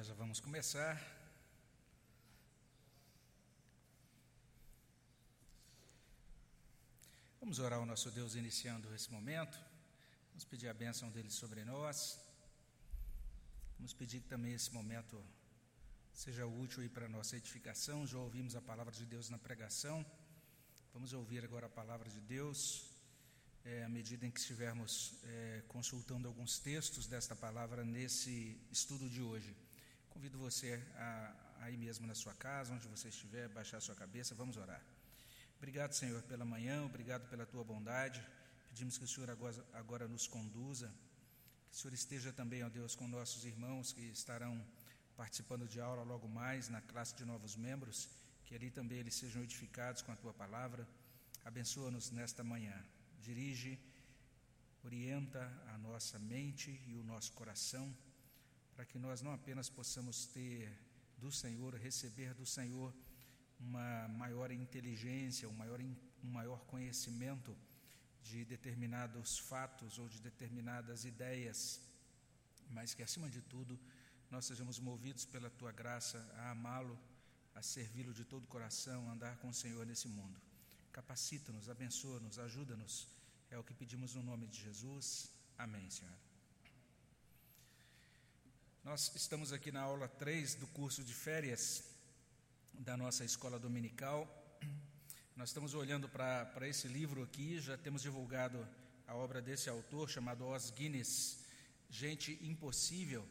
Nós já vamos começar. Vamos orar ao nosso Deus iniciando esse momento. Vamos pedir a bênção dele sobre nós. Vamos pedir que também esse momento seja útil para a nossa edificação. Já ouvimos a palavra de Deus na pregação. Vamos ouvir agora a palavra de Deus é, à medida em que estivermos é, consultando alguns textos desta palavra nesse estudo de hoje. Convido você a, mesmo na sua casa, onde você estiver, baixar sua cabeça, vamos orar. Obrigado, Senhor, pela manhã, obrigado pela tua bondade. Pedimos que o Senhor agora, agora nos conduza, que o Senhor esteja também, ó Deus, com nossos irmãos que estarão participando de aula logo mais na classe de novos membros, que ali também eles sejam edificados com a tua palavra. Abençoa-nos nesta manhã. Dirige, orienta a nossa mente e o nosso coração para que nós não apenas possamos ter do Senhor, receber do Senhor uma maior inteligência, um maior, um maior conhecimento de determinados fatos ou de determinadas ideias, mas que acima de tudo nós sejamos movidos pela tua graça a amá-lo, a servi-lo de todo o coração, a andar com o Senhor nesse mundo. Capacita-nos, abençoa-nos, ajuda-nos. É o que pedimos no nome de Jesus. Amém, Senhor. Nós estamos aqui na aula 3 do curso de férias da nossa escola dominical. Nós estamos olhando para esse livro aqui, já temos divulgado a obra desse autor chamado Os Guinness, Gente Impossível.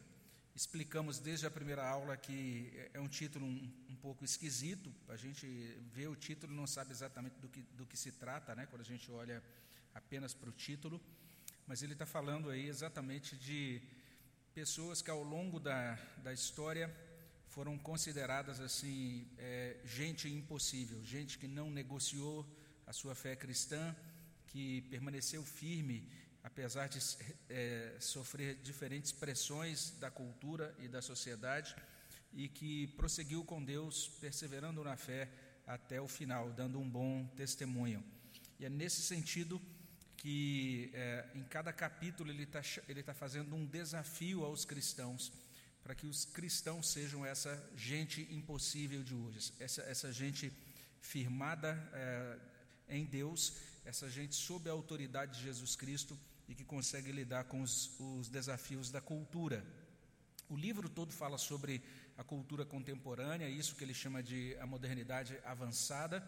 Explicamos desde a primeira aula que é um título um, um pouco esquisito, a gente vê o título e não sabe exatamente do que, do que se trata, né, quando a gente olha apenas para o título, mas ele está falando aí exatamente de pessoas que ao longo da, da história foram consideradas assim é, gente impossível, gente que não negociou a sua fé cristã, que permaneceu firme apesar de é, sofrer diferentes pressões da cultura e da sociedade e que prosseguiu com Deus, perseverando na fé até o final, dando um bom testemunho. E é nesse sentido que é, em cada capítulo ele está ele tá fazendo um desafio aos cristãos, para que os cristãos sejam essa gente impossível de hoje, essa, essa gente firmada é, em Deus, essa gente sob a autoridade de Jesus Cristo e que consegue lidar com os, os desafios da cultura. O livro todo fala sobre a cultura contemporânea, isso que ele chama de a modernidade avançada,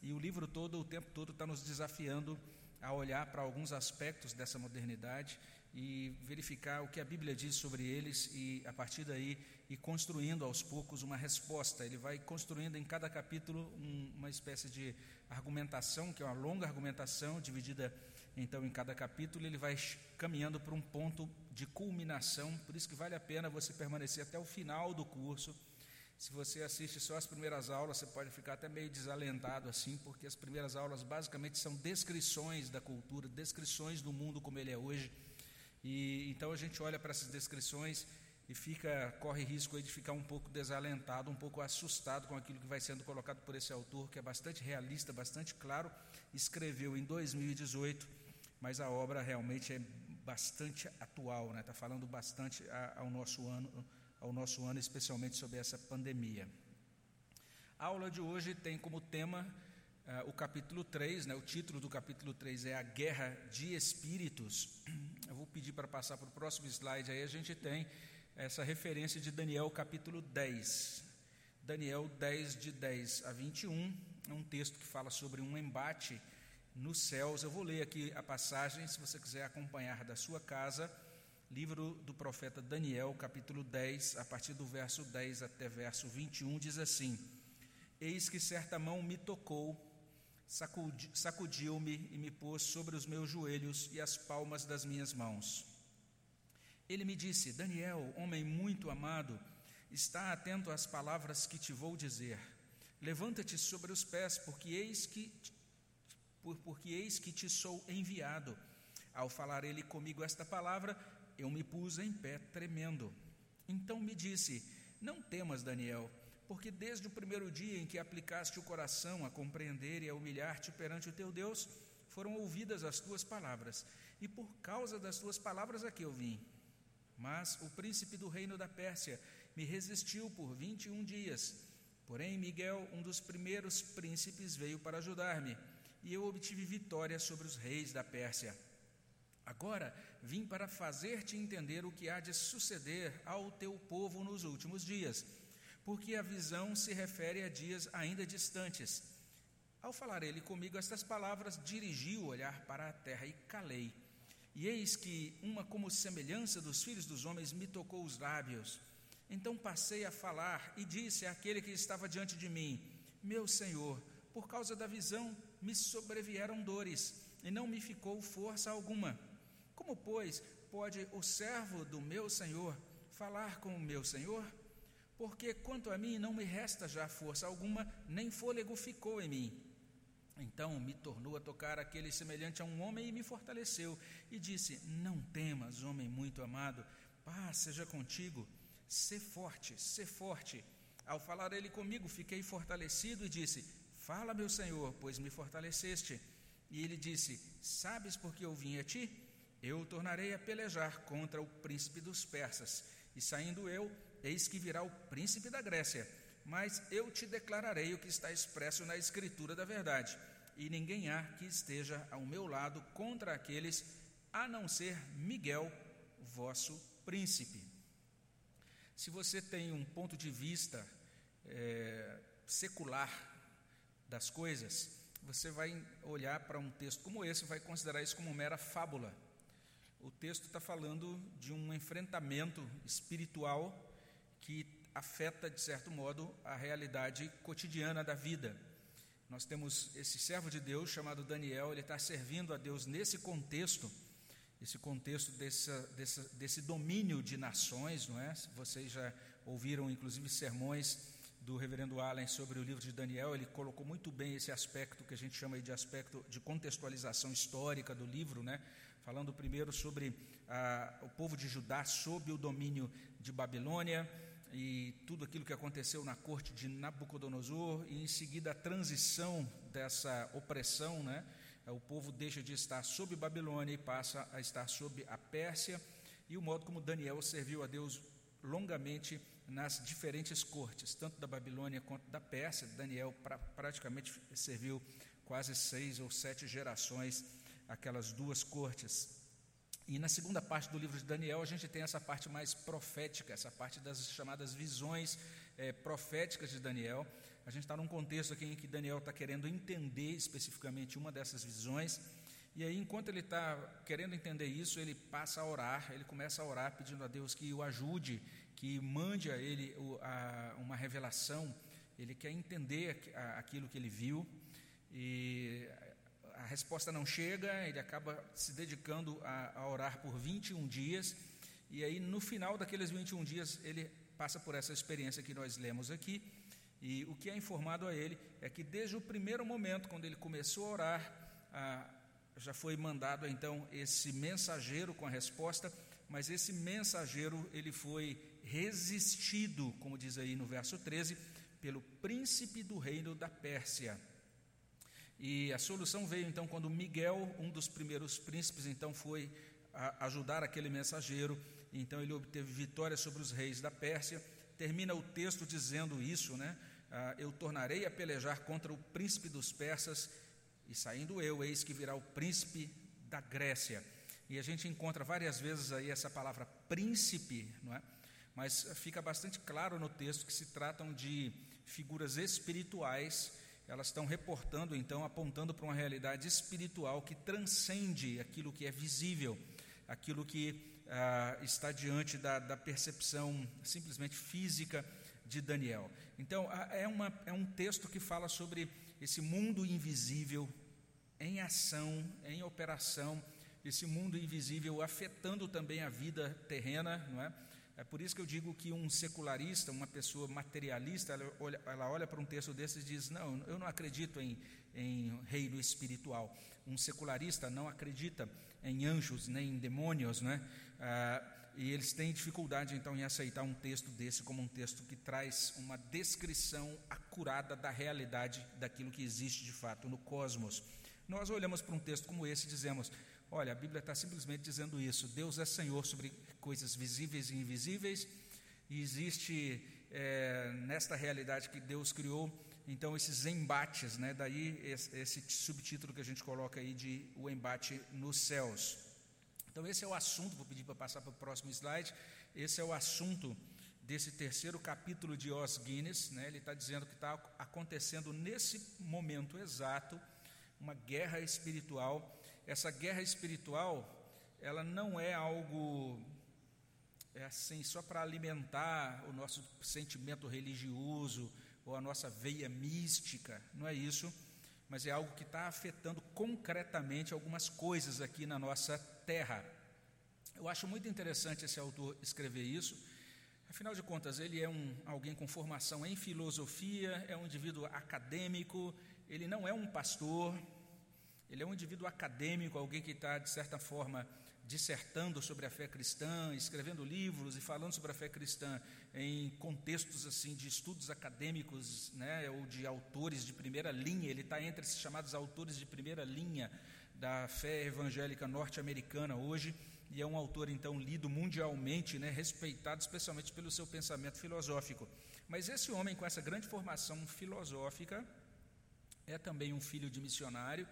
e o livro todo, o tempo todo, está nos desafiando a olhar para alguns aspectos dessa modernidade e verificar o que a Bíblia diz sobre eles e a partir daí ir construindo aos poucos uma resposta. Ele vai construindo em cada capítulo um, uma espécie de argumentação, que é uma longa argumentação dividida então em cada capítulo, ele vai caminhando para um ponto de culminação, por isso que vale a pena você permanecer até o final do curso se você assiste só as primeiras aulas, você pode ficar até meio desalentado assim, porque as primeiras aulas basicamente são descrições da cultura, descrições do mundo como ele é hoje. E então a gente olha para essas descrições e fica corre risco de ficar um pouco desalentado, um pouco assustado com aquilo que vai sendo colocado por esse autor, que é bastante realista, bastante claro, escreveu em 2018, mas a obra realmente é bastante atual, né? Está falando bastante ao nosso ano ao nosso ano, especialmente sobre essa pandemia. A aula de hoje tem como tema uh, o capítulo 3, né, o título do capítulo 3 é A Guerra de Espíritos. Eu vou pedir para passar para o próximo slide, aí a gente tem essa referência de Daniel capítulo 10. Daniel 10, de 10 a 21, é um texto que fala sobre um embate nos céus. Eu vou ler aqui a passagem, se você quiser acompanhar da sua casa livro do profeta Daniel, capítulo 10, a partir do verso 10 até verso 21, diz assim: Eis que certa mão me tocou, sacudiu-me e me pôs sobre os meus joelhos e as palmas das minhas mãos. Ele me disse: Daniel, homem muito amado, está atento às palavras que te vou dizer. Levanta-te sobre os pés, porque eis que porque eis que te sou enviado. Ao falar ele comigo esta palavra, eu me pus em pé tremendo. Então me disse: Não temas, Daniel, porque desde o primeiro dia em que aplicaste o coração a compreender e a humilhar-te perante o teu Deus, foram ouvidas as tuas palavras, e por causa das tuas palavras aqui eu vim. Mas o príncipe do reino da Pérsia, me resistiu por 21 dias. Porém, Miguel, um dos primeiros príncipes, veio para ajudar-me, e eu obtive vitória sobre os reis da Pérsia. Agora vim para fazer-te entender o que há de suceder ao teu povo nos últimos dias, porque a visão se refere a dias ainda distantes. Ao falar ele comigo estas palavras, dirigi o olhar para a terra e calei. E eis que uma como semelhança dos filhos dos homens me tocou os lábios. Então passei a falar e disse àquele que estava diante de mim: Meu senhor, por causa da visão me sobrevieram dores e não me ficou força alguma. Como, pois, pode o servo do meu senhor falar com o meu senhor? Porque quanto a mim não me resta já força alguma, nem fôlego ficou em mim. Então me tornou a tocar aquele semelhante a um homem e me fortaleceu, e disse: Não temas, homem muito amado, paz seja contigo. Sê forte, sê forte. Ao falar ele comigo, fiquei fortalecido e disse: Fala, meu senhor, pois me fortaleceste. E ele disse: Sabes por que eu vim a ti? Eu tornarei a pelejar contra o príncipe dos persas. E saindo eu, eis que virá o príncipe da Grécia. Mas eu te declararei o que está expresso na Escritura da verdade. E ninguém há que esteja ao meu lado contra aqueles, a não ser Miguel, vosso príncipe. Se você tem um ponto de vista é, secular das coisas, você vai olhar para um texto como esse e vai considerar isso como mera fábula. O texto está falando de um enfrentamento espiritual que afeta, de certo modo, a realidade cotidiana da vida. Nós temos esse servo de Deus chamado Daniel, ele está servindo a Deus nesse contexto esse contexto desse, domínio de nações, não é? Vocês já ouviram, inclusive, sermões do reverendo Allen sobre o livro de Daniel, ele colocou muito bem esse aspecto que a gente chama de aspecto de contextualização histórica do livro, né? Falando primeiro sobre ah, o povo de Judá sob o domínio de Babilônia e tudo aquilo que aconteceu na corte de Nabucodonosor, e em seguida a transição dessa opressão, né? É, o povo deixa de estar sob Babilônia e passa a estar sob a Pérsia, e o modo como Daniel serviu a Deus longamente nas diferentes cortes, tanto da Babilônia quanto da Pérsia. Daniel pra, praticamente serviu quase seis ou sete gerações aquelas duas cortes. E na segunda parte do livro de Daniel, a gente tem essa parte mais profética, essa parte das chamadas visões é, proféticas de Daniel. A gente está num contexto aqui em que Daniel está querendo entender especificamente uma dessas visões. E aí, enquanto ele está querendo entender isso, ele passa a orar, ele começa a orar pedindo a Deus que o ajude, que mande a ele uma revelação. Ele quer entender aquilo que ele viu. E a resposta não chega, ele acaba se dedicando a, a orar por 21 dias. E aí, no final daqueles 21 dias, ele passa por essa experiência que nós lemos aqui. E o que é informado a ele é que desde o primeiro momento, quando ele começou a orar, ah, já foi mandado então esse mensageiro com a resposta, mas esse mensageiro ele foi resistido, como diz aí no verso 13, pelo príncipe do reino da Pérsia. E a solução veio então quando Miguel, um dos primeiros príncipes, então foi ajudar aquele mensageiro, então ele obteve vitória sobre os reis da Pérsia termina o texto dizendo isso, né? Ah, eu tornarei a pelejar contra o príncipe dos persas, e saindo eu, eis que virá o príncipe da Grécia. E a gente encontra várias vezes aí essa palavra príncipe, não é? Mas fica bastante claro no texto que se tratam de figuras espirituais, elas estão reportando, então, apontando para uma realidade espiritual que transcende aquilo que é visível, aquilo que ah, está diante da, da, percepção simplesmente física de Daniel. Então, é, uma, é um texto que fala sobre esse mundo invisível em ação, em operação, esse mundo invisível afetando também a vida terrena, não é? É por isso que eu digo que um secularista, uma pessoa materialista, ela olha, ela olha para um texto desses e diz: Não, eu não acredito em, em reino espiritual. Um secularista não acredita em anjos nem em demônios, né? Ah, e eles têm dificuldade então em aceitar um texto desse como um texto que traz uma descrição acurada da realidade daquilo que existe de fato no cosmos. Nós olhamos para um texto como esse e dizemos: olha, a Bíblia está simplesmente dizendo isso. Deus é Senhor sobre coisas visíveis e invisíveis. E existe é, nesta realidade que Deus criou, então esses embates, né? Daí esse, esse subtítulo que a gente coloca aí de o embate nos céus. Então esse é o assunto. Vou pedir para passar para o próximo slide. Esse é o assunto desse terceiro capítulo de Os Guinness. Né? Ele está dizendo que está acontecendo nesse momento exato uma guerra espiritual. Essa guerra espiritual, ela não é algo é assim só para alimentar o nosso sentimento religioso ou a nossa veia mística, não é isso, mas é algo que está afetando concretamente algumas coisas aqui na nossa terra. Eu acho muito interessante esse autor escrever isso. Afinal de contas, ele é um, alguém com formação em filosofia, é um indivíduo acadêmico, ele não é um pastor, ele é um indivíduo acadêmico, alguém que está, de certa forma, dissertando sobre a fé cristã, escrevendo livros e falando sobre a fé cristã em contextos assim de estudos acadêmicos, né, ou de autores de primeira linha. Ele está entre esses chamados autores de primeira linha da fé evangélica norte-americana hoje e é um autor então lido mundialmente, né, respeitado especialmente pelo seu pensamento filosófico. Mas esse homem com essa grande formação filosófica é também um filho de missionário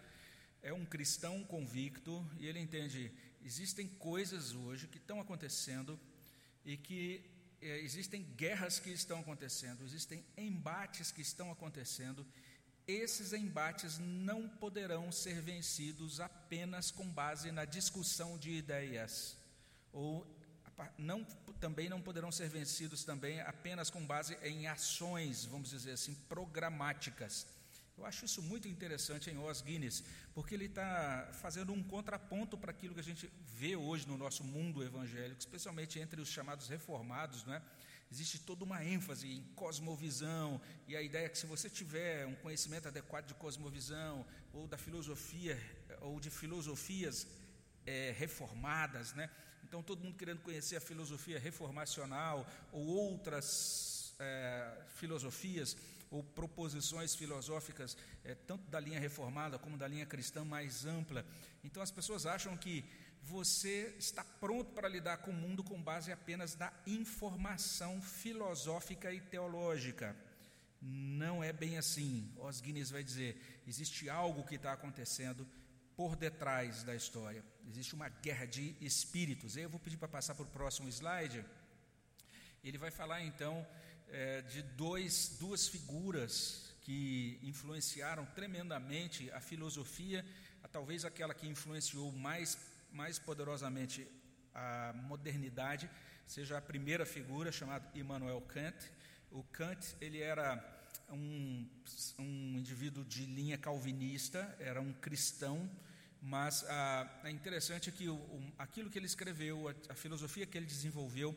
é um cristão convicto e ele entende: existem coisas hoje que estão acontecendo e que é, existem guerras que estão acontecendo, existem embates que estão acontecendo. Esses embates não poderão ser vencidos apenas com base na discussão de ideias, ou não, também não poderão ser vencidos também apenas com base em ações, vamos dizer assim, programáticas. Eu acho isso muito interessante em Os Guinness, porque ele está fazendo um contraponto para aquilo que a gente vê hoje no nosso mundo evangélico, especialmente entre os chamados reformados, não é? Existe toda uma ênfase em cosmovisão, e a ideia é que se você tiver um conhecimento adequado de cosmovisão, ou da filosofia, ou de filosofias é, reformadas, né? então todo mundo querendo conhecer a filosofia reformacional, ou outras é, filosofias, ou proposições filosóficas, é, tanto da linha reformada como da linha cristã mais ampla. Então as pessoas acham que você está pronto para lidar com o mundo com base apenas na informação filosófica e teológica. Não é bem assim. Os Guinness vai dizer: existe algo que está acontecendo por detrás da história. Existe uma guerra de espíritos. Eu vou pedir para passar para o próximo slide. Ele vai falar então é, de dois, duas figuras que influenciaram tremendamente a filosofia, a, talvez aquela que influenciou mais, mais poderosamente a modernidade, seja a primeira figura, chamada Immanuel Kant. O Kant ele era um, um indivíduo de linha calvinista, era um cristão, mas ah, é interessante que o, o, aquilo que ele escreveu, a, a filosofia que ele desenvolveu,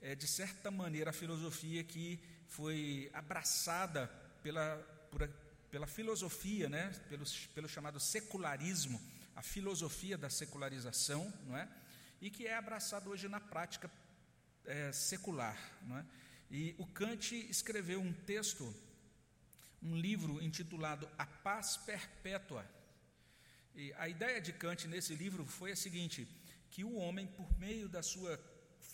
é, de certa maneira, a filosofia que foi abraçada pela, por, pela filosofia, né, pelo, pelo chamado secularismo, a filosofia da secularização, não é? e que é abraçada hoje na prática é, secular. Não é? E o Kant escreveu um texto, um livro intitulado A Paz Perpétua. E a ideia de Kant nesse livro foi a seguinte: que o homem, por meio da sua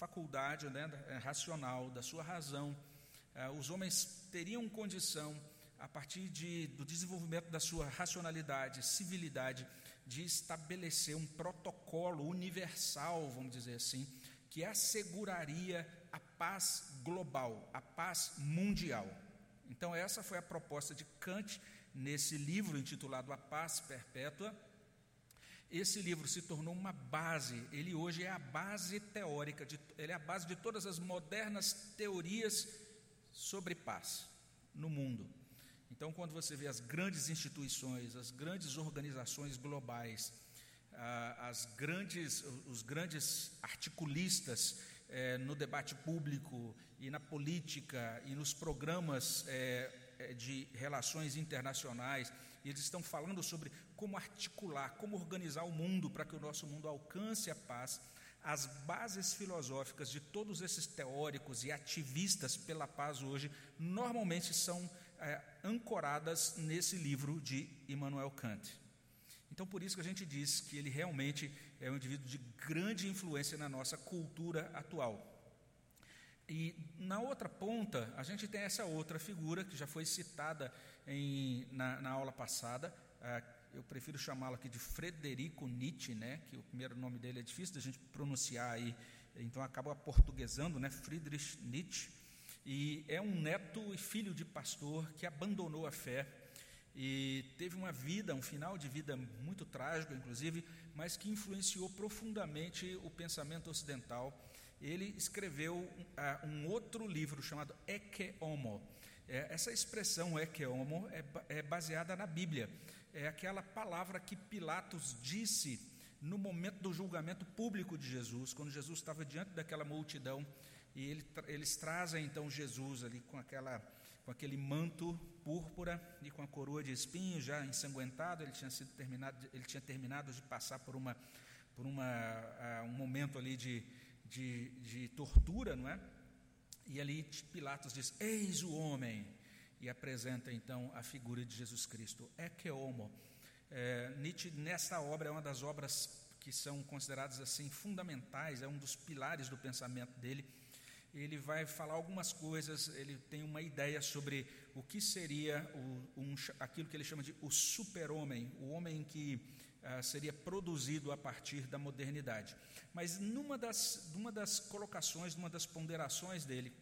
faculdade né, é, racional, da sua razão, eh, os homens teriam condição, a partir de, do desenvolvimento da sua racionalidade, civilidade, de estabelecer um protocolo universal, vamos dizer assim, que asseguraria a paz global, a paz mundial. Então, essa foi a proposta de Kant nesse livro intitulado A Paz Perpétua, esse livro se tornou uma base, ele hoje é a base teórica, de, ele é a base de todas as modernas teorias sobre paz no mundo. Então, quando você vê as grandes instituições, as grandes organizações globais, as grandes, os grandes articulistas eh, no debate público e na política e nos programas eh de relações internacionais, e eles estão falando sobre como articular, como organizar o mundo para que o nosso mundo alcance a paz. As bases filosóficas de todos esses teóricos e ativistas pela paz hoje normalmente são é, ancoradas nesse livro de Immanuel Kant. Então, por isso que a gente diz que ele realmente é um indivíduo de grande influência na nossa cultura atual. E na outra ponta, a gente tem essa outra figura que já foi citada em, na, na, aula passada. Ah, eu prefiro chamá-lo aqui de Frederico Nietzsche, né? que o primeiro nome dele é difícil da gente pronunciar aí, então acaba portuguesando, né? Friedrich Nietzsche. E é um neto e filho de pastor que abandonou a fé e teve uma vida, um final de vida muito trágico, inclusive, mas que influenciou profundamente o pensamento ocidental. Ele escreveu uh, um outro livro chamado Ecce Homo. É, essa expressão Ecce Homo é, é baseada na Bíblia. É aquela palavra que Pilatos disse no momento do julgamento público de Jesus, quando Jesus estava diante daquela multidão, e ele, eles trazem então Jesus ali com aquela com aquele manto púrpura e com a coroa de espinhos já ensanguentado, ele tinha sido terminado, ele tinha terminado de passar por uma por uma, uh, um momento ali de, de, de, tortura, não é? E ali Pilatos diz: Eis o homem, e apresenta então a figura de Jesus Cristo. É que homo. É, Nietzsche, nesta obra, é uma das obras que são consideradas assim fundamentais, é um dos pilares do pensamento dele ele vai falar algumas coisas, ele tem uma ideia sobre o que seria o, um, aquilo que ele chama de o super-homem, o homem que uh, seria produzido a partir da modernidade. Mas numa das, numa das colocações, numa das ponderações dele,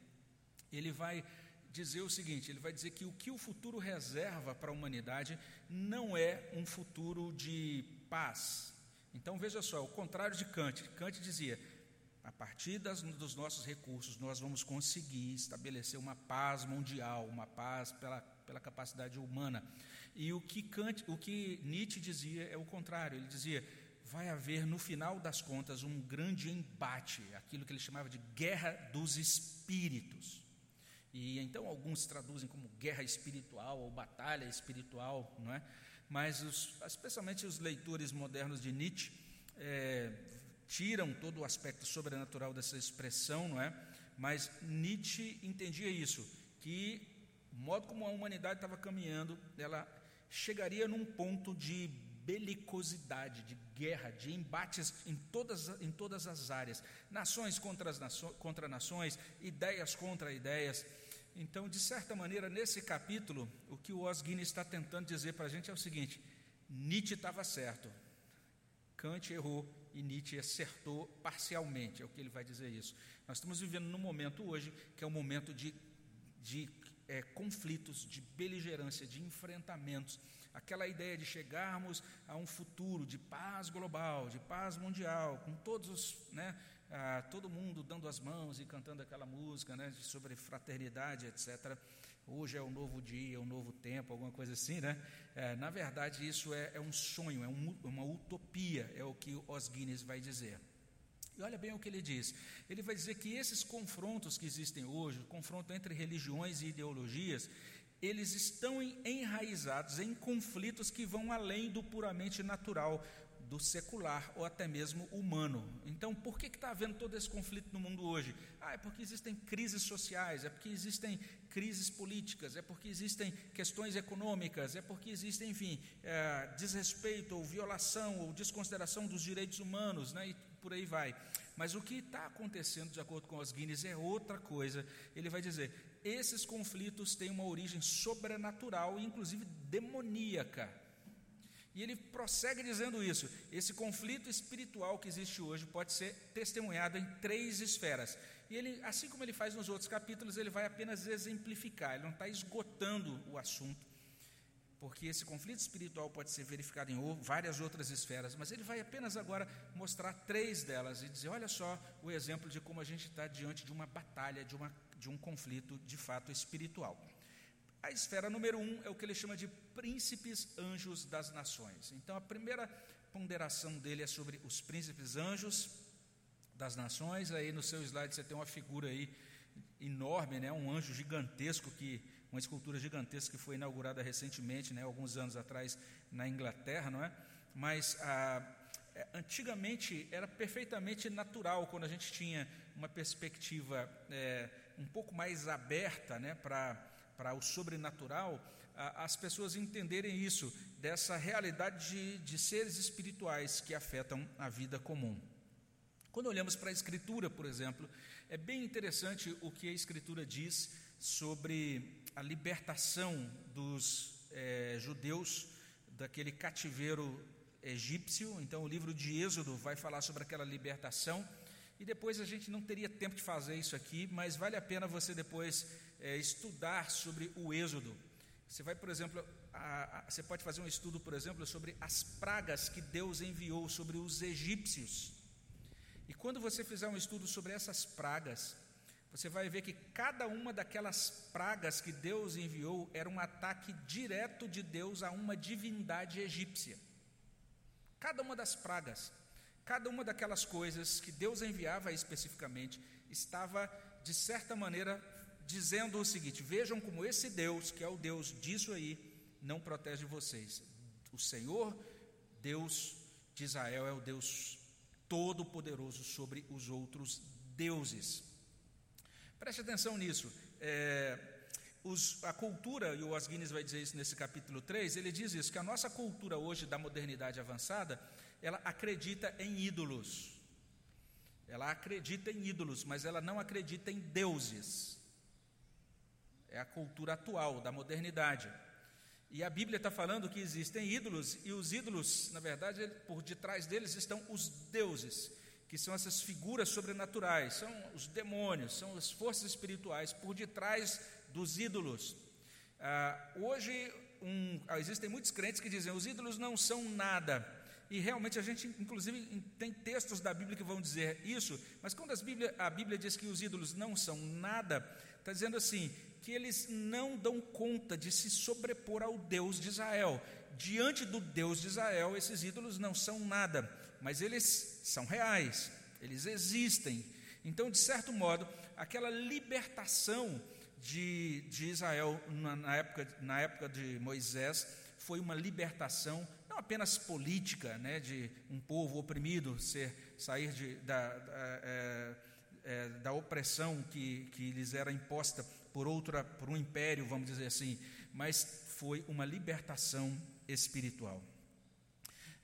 ele vai dizer o seguinte: ele vai dizer que o que o futuro reserva para a humanidade não é um futuro de paz. Então veja só, o contrário de Kant. Kant dizia: a partir das, dos nossos recursos, nós vamos conseguir estabelecer uma paz mundial, uma paz pela, pela capacidade humana. E o que, Kant, o que Nietzsche dizia é o contrário. Ele dizia: vai haver, no final das contas, um grande embate, aquilo que ele chamava de guerra dos espíritos. E então alguns traduzem como guerra espiritual ou batalha espiritual, não é? Mas os, especialmente os leitores modernos de Nietzsche é, tiram todo o aspecto sobrenatural dessa expressão, não é? Mas Nietzsche entendia isso, que o modo como a humanidade estava caminhando, ela chegaria num ponto de belicosidade, de guerra, de embates em todas, em todas as áreas, nações contra, nações, contra nações, ideias contra ideias. Então, de certa maneira, nesse capítulo, o que o Os Guinness está tentando dizer para a gente é o seguinte: Nietzsche estava certo, Kant errou e Nietzsche acertou parcialmente, é o que ele vai dizer isso. Nós estamos vivendo num momento hoje que é um momento de, de é, conflitos, de beligerância, de enfrentamentos. Aquela ideia de chegarmos a um futuro de paz global, de paz mundial, com todos os, né, ah, todo mundo dando as mãos e cantando aquela música né, sobre fraternidade, etc hoje é um novo dia, um novo tempo, alguma coisa assim, né? É, na verdade, isso é, é um sonho, é um, uma utopia, é o que Os Guinness vai dizer. E olha bem o que ele diz. Ele vai dizer que esses confrontos que existem hoje, o confronto entre religiões e ideologias, eles estão enraizados em conflitos que vão além do puramente natural, do secular ou até mesmo humano. Então, por que está havendo todo esse conflito no mundo hoje? Ah, é porque existem crises sociais, é porque existem crises políticas, é porque existem questões econômicas, é porque existem, enfim, é, desrespeito ou violação ou desconsideração dos direitos humanos, né, e por aí vai. Mas o que está acontecendo, de acordo com os Guinness, é outra coisa. Ele vai dizer: esses conflitos têm uma origem sobrenatural e, inclusive, demoníaca. E ele prossegue dizendo isso: esse conflito espiritual que existe hoje pode ser testemunhado em três esferas. E ele, assim como ele faz nos outros capítulos, ele vai apenas exemplificar, ele não está esgotando o assunto, porque esse conflito espiritual pode ser verificado em várias outras esferas, mas ele vai apenas agora mostrar três delas e dizer: olha só o exemplo de como a gente está diante de uma batalha, de, uma, de um conflito de fato espiritual. A esfera número um é o que ele chama de príncipes anjos das nações. Então, a primeira ponderação dele é sobre os príncipes anjos das nações. Aí no seu slide você tem uma figura aí enorme, né? um anjo gigantesco, que uma escultura gigantesca que foi inaugurada recentemente, né? alguns anos atrás, na Inglaterra, não é? Mas ah, é, antigamente era perfeitamente natural quando a gente tinha uma perspectiva é, um pouco mais aberta né? para o sobrenatural, as pessoas entenderem isso, dessa realidade de, de seres espirituais que afetam a vida comum. Quando olhamos para a Escritura, por exemplo, é bem interessante o que a Escritura diz sobre a libertação dos é, judeus daquele cativeiro egípcio. Então, o livro de Êxodo vai falar sobre aquela libertação. E depois a gente não teria tempo de fazer isso aqui, mas vale a pena você depois é, estudar sobre o Êxodo. Você vai, por exemplo, a, a, você pode fazer um estudo, por exemplo, sobre as pragas que Deus enviou sobre os egípcios. E quando você fizer um estudo sobre essas pragas, você vai ver que cada uma daquelas pragas que Deus enviou era um ataque direto de Deus a uma divindade egípcia. Cada uma das pragas, cada uma daquelas coisas que Deus enviava especificamente, estava, de certa maneira, dizendo o seguinte: vejam como esse Deus, que é o Deus disso aí, não protege vocês. O Senhor, Deus de Israel, é o Deus todo-poderoso sobre os outros deuses. Preste atenção nisso. É, os, a cultura, e o Osguines vai dizer isso nesse capítulo 3, ele diz isso, que a nossa cultura hoje da modernidade avançada, ela acredita em ídolos. Ela acredita em ídolos, mas ela não acredita em deuses. É a cultura atual da modernidade. E a Bíblia está falando que existem ídolos, e os ídolos, na verdade, por detrás deles estão os deuses, que são essas figuras sobrenaturais, são os demônios, são as forças espirituais por detrás dos ídolos. Ah, hoje, um, existem muitos crentes que dizem os ídolos não são nada. E realmente a gente, inclusive, tem textos da Bíblia que vão dizer isso, mas quando Bíblia, a Bíblia diz que os ídolos não são nada, está dizendo assim: que eles não dão conta de se sobrepor ao Deus de Israel. Diante do Deus de Israel, esses ídolos não são nada, mas eles são reais, eles existem. Então, de certo modo, aquela libertação de, de Israel na, na, época, na época de Moisés foi uma libertação não apenas política, né, de um povo oprimido ser, sair de, da, da, é, é, da opressão que, que lhes era imposta por outra, por um império, vamos dizer assim, mas foi uma libertação espiritual.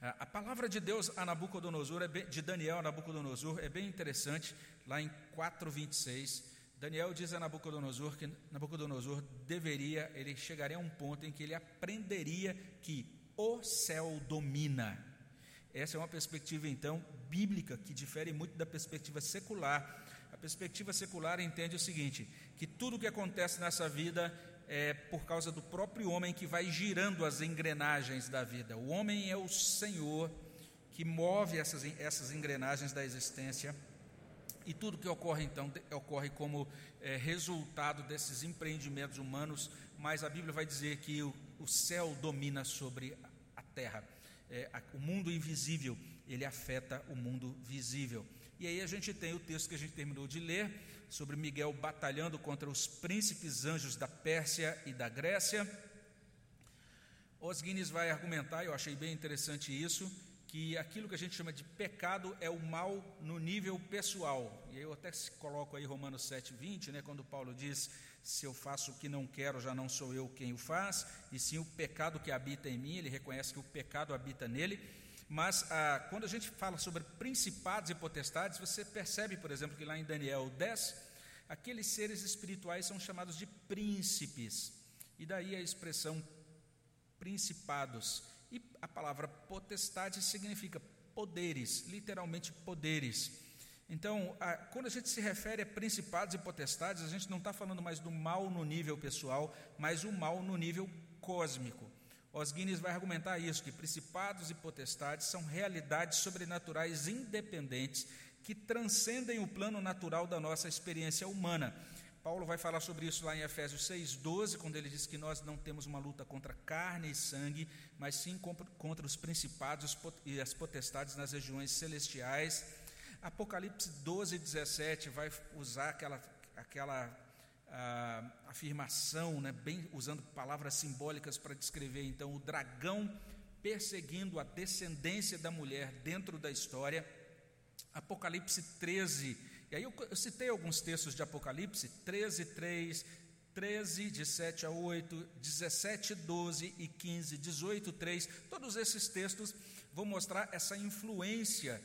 A palavra de Deus a Nabucodonosor, é de Daniel a Nabucodonosor, é bem interessante, lá em 4,26. Daniel diz a Nabucodonosor que Nabucodonosor deveria, ele chegaria a um ponto em que ele aprenderia que o céu domina. Essa é uma perspectiva, então, bíblica, que difere muito da perspectiva secular. A perspectiva secular entende o seguinte: que tudo o que acontece nessa vida é por causa do próprio homem que vai girando as engrenagens da vida. O homem é o Senhor que move essas, essas engrenagens da existência. E tudo que ocorre, então, ocorre como é, resultado desses empreendimentos humanos, mas a Bíblia vai dizer que o, o céu domina sobre a terra. É, a, o mundo invisível, ele afeta o mundo visível. E aí a gente tem o texto que a gente terminou de ler, sobre Miguel batalhando contra os príncipes anjos da Pérsia e da Grécia. Osguines vai argumentar, eu achei bem interessante isso, que aquilo que a gente chama de pecado é o mal no nível pessoal. E eu até coloco aí Romanos 7:20, né, quando Paulo diz: "Se eu faço o que não quero, já não sou eu quem o faz, e sim o pecado que habita em mim". Ele reconhece que o pecado habita nele. Mas ah, quando a gente fala sobre principados e potestades, você percebe, por exemplo, que lá em Daniel 10, aqueles seres espirituais são chamados de príncipes. E daí a expressão principados. E a palavra potestade significa poderes, literalmente poderes. Então, a, quando a gente se refere a principados e potestades, a gente não está falando mais do mal no nível pessoal, mas o mal no nível cósmico. Osguines vai argumentar isso, que principados e potestades são realidades sobrenaturais independentes que transcendem o plano natural da nossa experiência humana. Paulo vai falar sobre isso lá em Efésios 6,12, quando ele diz que nós não temos uma luta contra carne e sangue, mas sim contra os principados e as potestades nas regiões celestiais. Apocalipse 12, 17 vai usar aquela, aquela a afirmação, né, bem usando palavras simbólicas para descrever então o dragão perseguindo a descendência da mulher dentro da história. Apocalipse 13, e aí eu, eu citei alguns textos de Apocalipse, 13, 3, 13, de 7 a 8, 17, 12 e 15, 18, 3. Todos esses textos vão mostrar essa influência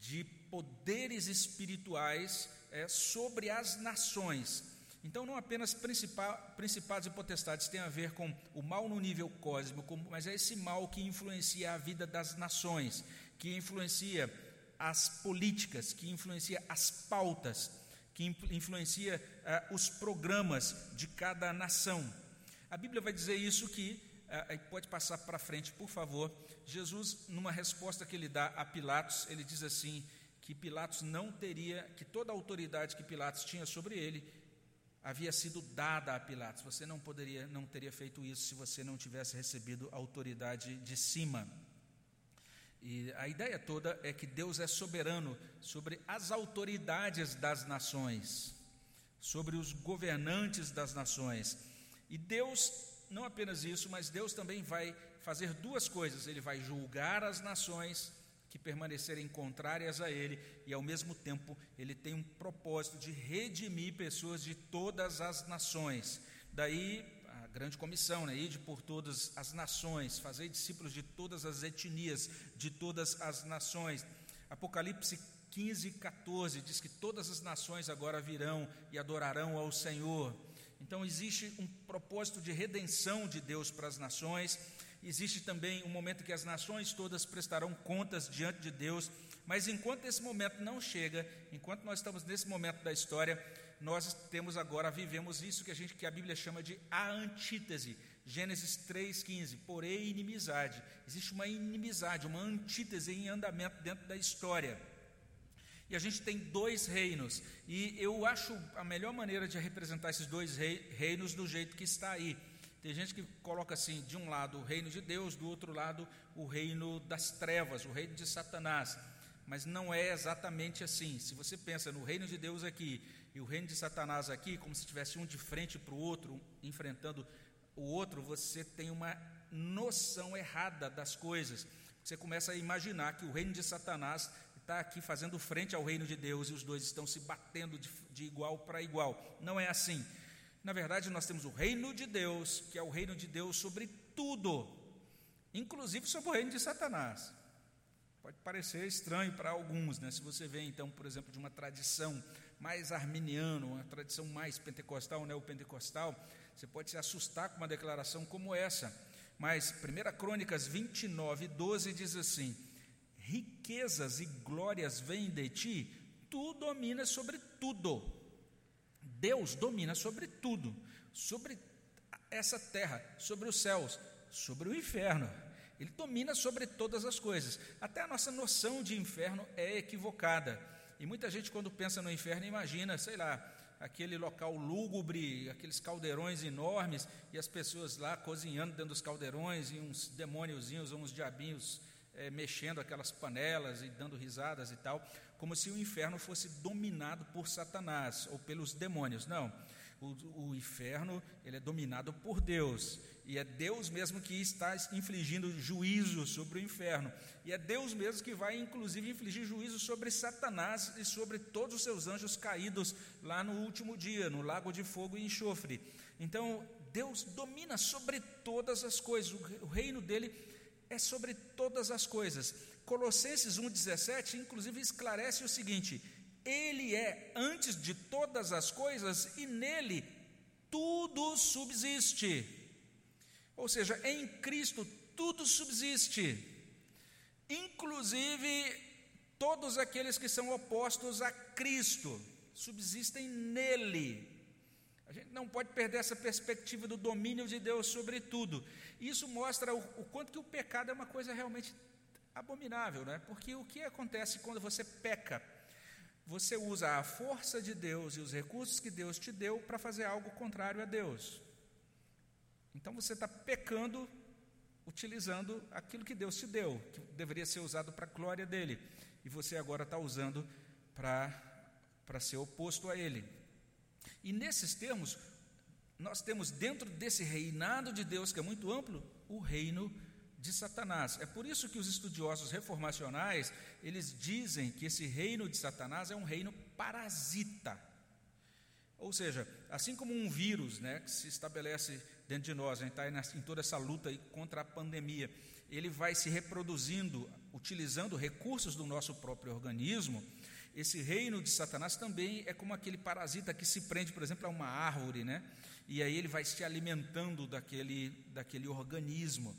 de poderes espirituais é, sobre as nações. Então, não apenas principados e potestades têm a ver com o mal no nível cósmico, mas é esse mal que influencia a vida das nações, que influencia as políticas, que influencia as pautas, que influencia uh, os programas de cada nação. A Bíblia vai dizer isso que, uh, pode passar para frente, por favor. Jesus, numa resposta que ele dá a Pilatos, ele diz assim: que Pilatos não teria, que toda a autoridade que Pilatos tinha sobre ele havia sido dada a Pilatos. Você não poderia, não teria feito isso se você não tivesse recebido autoridade de cima. E a ideia toda é que Deus é soberano sobre as autoridades das nações, sobre os governantes das nações. E Deus, não apenas isso, mas Deus também vai fazer duas coisas: Ele vai julgar as nações que permanecerem contrárias a Ele, e ao mesmo tempo Ele tem um propósito de redimir pessoas de todas as nações. Daí grande comissão, né? Ide por todas as nações, fazer discípulos de todas as etnias, de todas as nações. Apocalipse 15, 14 diz que todas as nações agora virão e adorarão ao Senhor. Então existe um propósito de redenção de Deus para as nações. Existe também um momento que as nações todas prestarão contas diante de Deus. Mas enquanto esse momento não chega, enquanto nós estamos nesse momento da história, nós temos agora, vivemos isso que a gente que a Bíblia chama de a antítese. Gênesis 3:15. Porém, inimizade. Existe uma inimizade, uma antítese em andamento dentro da história. E a gente tem dois reinos, e eu acho a melhor maneira de representar esses dois reinos do jeito que está aí. Tem gente que coloca assim, de um lado o reino de Deus, do outro lado o reino das trevas, o reino de Satanás. Mas não é exatamente assim. Se você pensa no reino de Deus aqui e o reino de Satanás aqui, como se tivesse um de frente para o outro, enfrentando o outro, você tem uma noção errada das coisas. Você começa a imaginar que o reino de Satanás está aqui fazendo frente ao reino de Deus e os dois estão se batendo de, de igual para igual. Não é assim. Na verdade, nós temos o reino de Deus, que é o reino de Deus sobre tudo, inclusive sobre o reino de Satanás. Pode parecer estranho para alguns, né? Se você vê, então, por exemplo, de uma tradição mais arminiano, uma tradição mais pentecostal, neopentecostal, você pode se assustar com uma declaração como essa. Mas 1 Crônicas 29, 12 diz assim: Riquezas e glórias vêm de ti, tu dominas sobre tudo. Deus domina sobre tudo, sobre essa terra, sobre os céus, sobre o inferno. Ele domina sobre todas as coisas. Até a nossa noção de inferno é equivocada. E muita gente, quando pensa no inferno, imagina, sei lá, aquele local lúgubre, aqueles caldeirões enormes, e as pessoas lá cozinhando dentro dos caldeirões, e uns demôniozinhos ou uns diabinhos é, mexendo aquelas panelas e dando risadas e tal, como se o inferno fosse dominado por Satanás ou pelos demônios. Não. O, o inferno ele é dominado por Deus e é Deus mesmo que está infligindo juízo sobre o inferno e é Deus mesmo que vai inclusive infligir juízo sobre Satanás e sobre todos os seus anjos caídos lá no último dia no lago de fogo e enxofre. Então Deus domina sobre todas as coisas. O reino dele é sobre todas as coisas. Colossenses 1,17, inclusive, esclarece o seguinte: ele é antes de todas as coisas e nele tudo subsiste. Ou seja, em Cristo tudo subsiste, inclusive todos aqueles que são opostos a Cristo, subsistem nele. A gente não pode perder essa perspectiva do domínio de Deus sobre tudo. Isso mostra o, o quanto que o pecado é uma coisa realmente abominável, né? Porque o que acontece quando você peca? você usa a força de Deus e os recursos que Deus te deu para fazer algo contrário a Deus. Então você está pecando utilizando aquilo que Deus te deu, que deveria ser usado para a glória dele, e você agora está usando para ser oposto a ele. E nesses termos, nós temos dentro desse reinado de Deus, que é muito amplo, o reino de Satanás. É por isso que os estudiosos reformacionais, eles dizem que esse reino de Satanás é um reino parasita. Ou seja, assim como um vírus né, que se estabelece dentro de nós, a gente está em toda essa luta contra a pandemia, ele vai se reproduzindo, utilizando recursos do nosso próprio organismo, esse reino de Satanás também é como aquele parasita que se prende, por exemplo, a uma árvore, né? E aí ele vai se alimentando daquele, daquele organismo.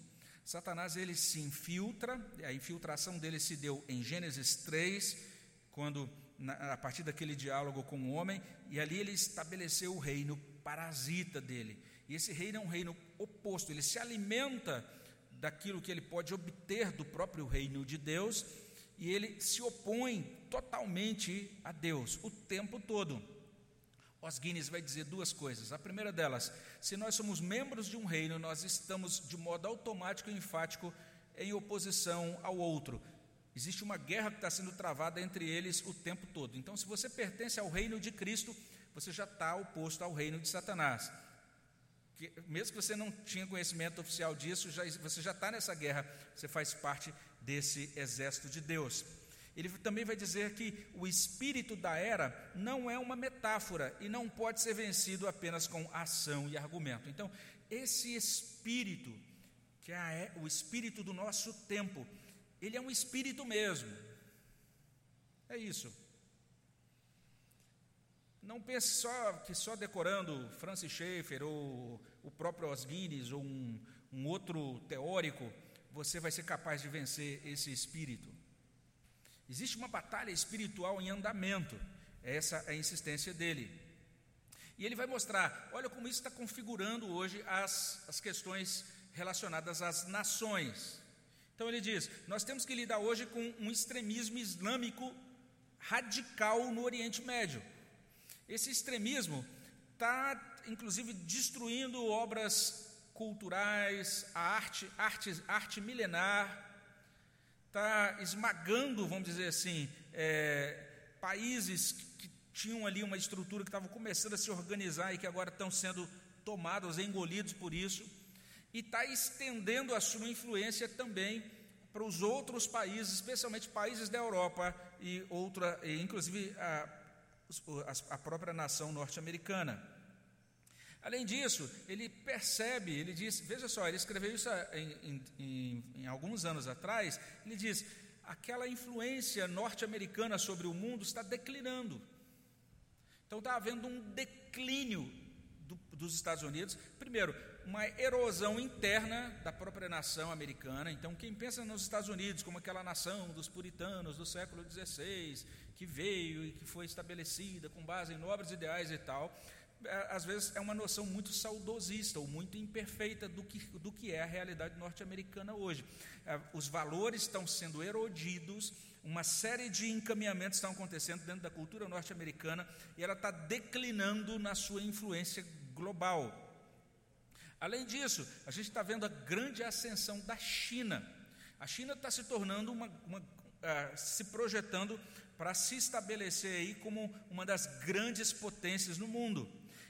Satanás ele se infiltra, a infiltração dele se deu em Gênesis 3, quando a partir daquele diálogo com o homem, e ali ele estabeleceu o reino parasita dele. E esse reino é um reino oposto, ele se alimenta daquilo que ele pode obter do próprio reino de Deus, e ele se opõe totalmente a Deus o tempo todo. Os Guinness vai dizer duas coisas. A primeira delas, se nós somos membros de um reino, nós estamos de modo automático e enfático em oposição ao outro. Existe uma guerra que está sendo travada entre eles o tempo todo. Então, se você pertence ao reino de Cristo, você já está oposto ao reino de Satanás. Que, mesmo que você não tinha conhecimento oficial disso, já, você já está nessa guerra, você faz parte desse exército de Deus. Ele também vai dizer que o espírito da era não é uma metáfora e não pode ser vencido apenas com ação e argumento. Então, esse espírito, que é o espírito do nosso tempo, ele é um espírito mesmo. É isso. Não pense só que só decorando Francis Schaeffer ou o próprio Os Guinness ou um, um outro teórico, você vai ser capaz de vencer esse espírito. Existe uma batalha espiritual em andamento, essa é a insistência dele. E ele vai mostrar, olha como isso está configurando hoje as, as questões relacionadas às nações. Então ele diz: nós temos que lidar hoje com um extremismo islâmico radical no Oriente Médio. Esse extremismo está, inclusive, destruindo obras culturais, a arte, arte, arte milenar, está esmagando, vamos dizer assim, é, países que, tinham ali uma estrutura que estavam começando a se organizar e que agora estão sendo tomados, engolidos por isso, e está estendendo a sua influência também para os outros países, especialmente países da Europa e outra, e inclusive a, a própria nação norte-americana. Além disso, ele percebe, ele diz, veja só, ele escreveu isso em, em, em alguns anos atrás, ele diz, aquela influência norte-americana sobre o mundo está declinando. Então está havendo um declínio do, dos Estados Unidos. Primeiro, uma erosão interna da própria nação americana. Então, quem pensa nos Estados Unidos como aquela nação dos puritanos do século XVI, que veio e que foi estabelecida com base em nobres ideais e tal, às vezes é uma noção muito saudosista ou muito imperfeita do que, do que é a realidade norte-americana hoje. É, os valores estão sendo erodidos, uma série de encaminhamentos estão acontecendo dentro da cultura norte-americana e ela está declinando na sua influência global. Além disso, a gente está vendo a grande ascensão da China. A China está se tornando uma, uma uh, se projetando para se estabelecer aí como uma das grandes potências no mundo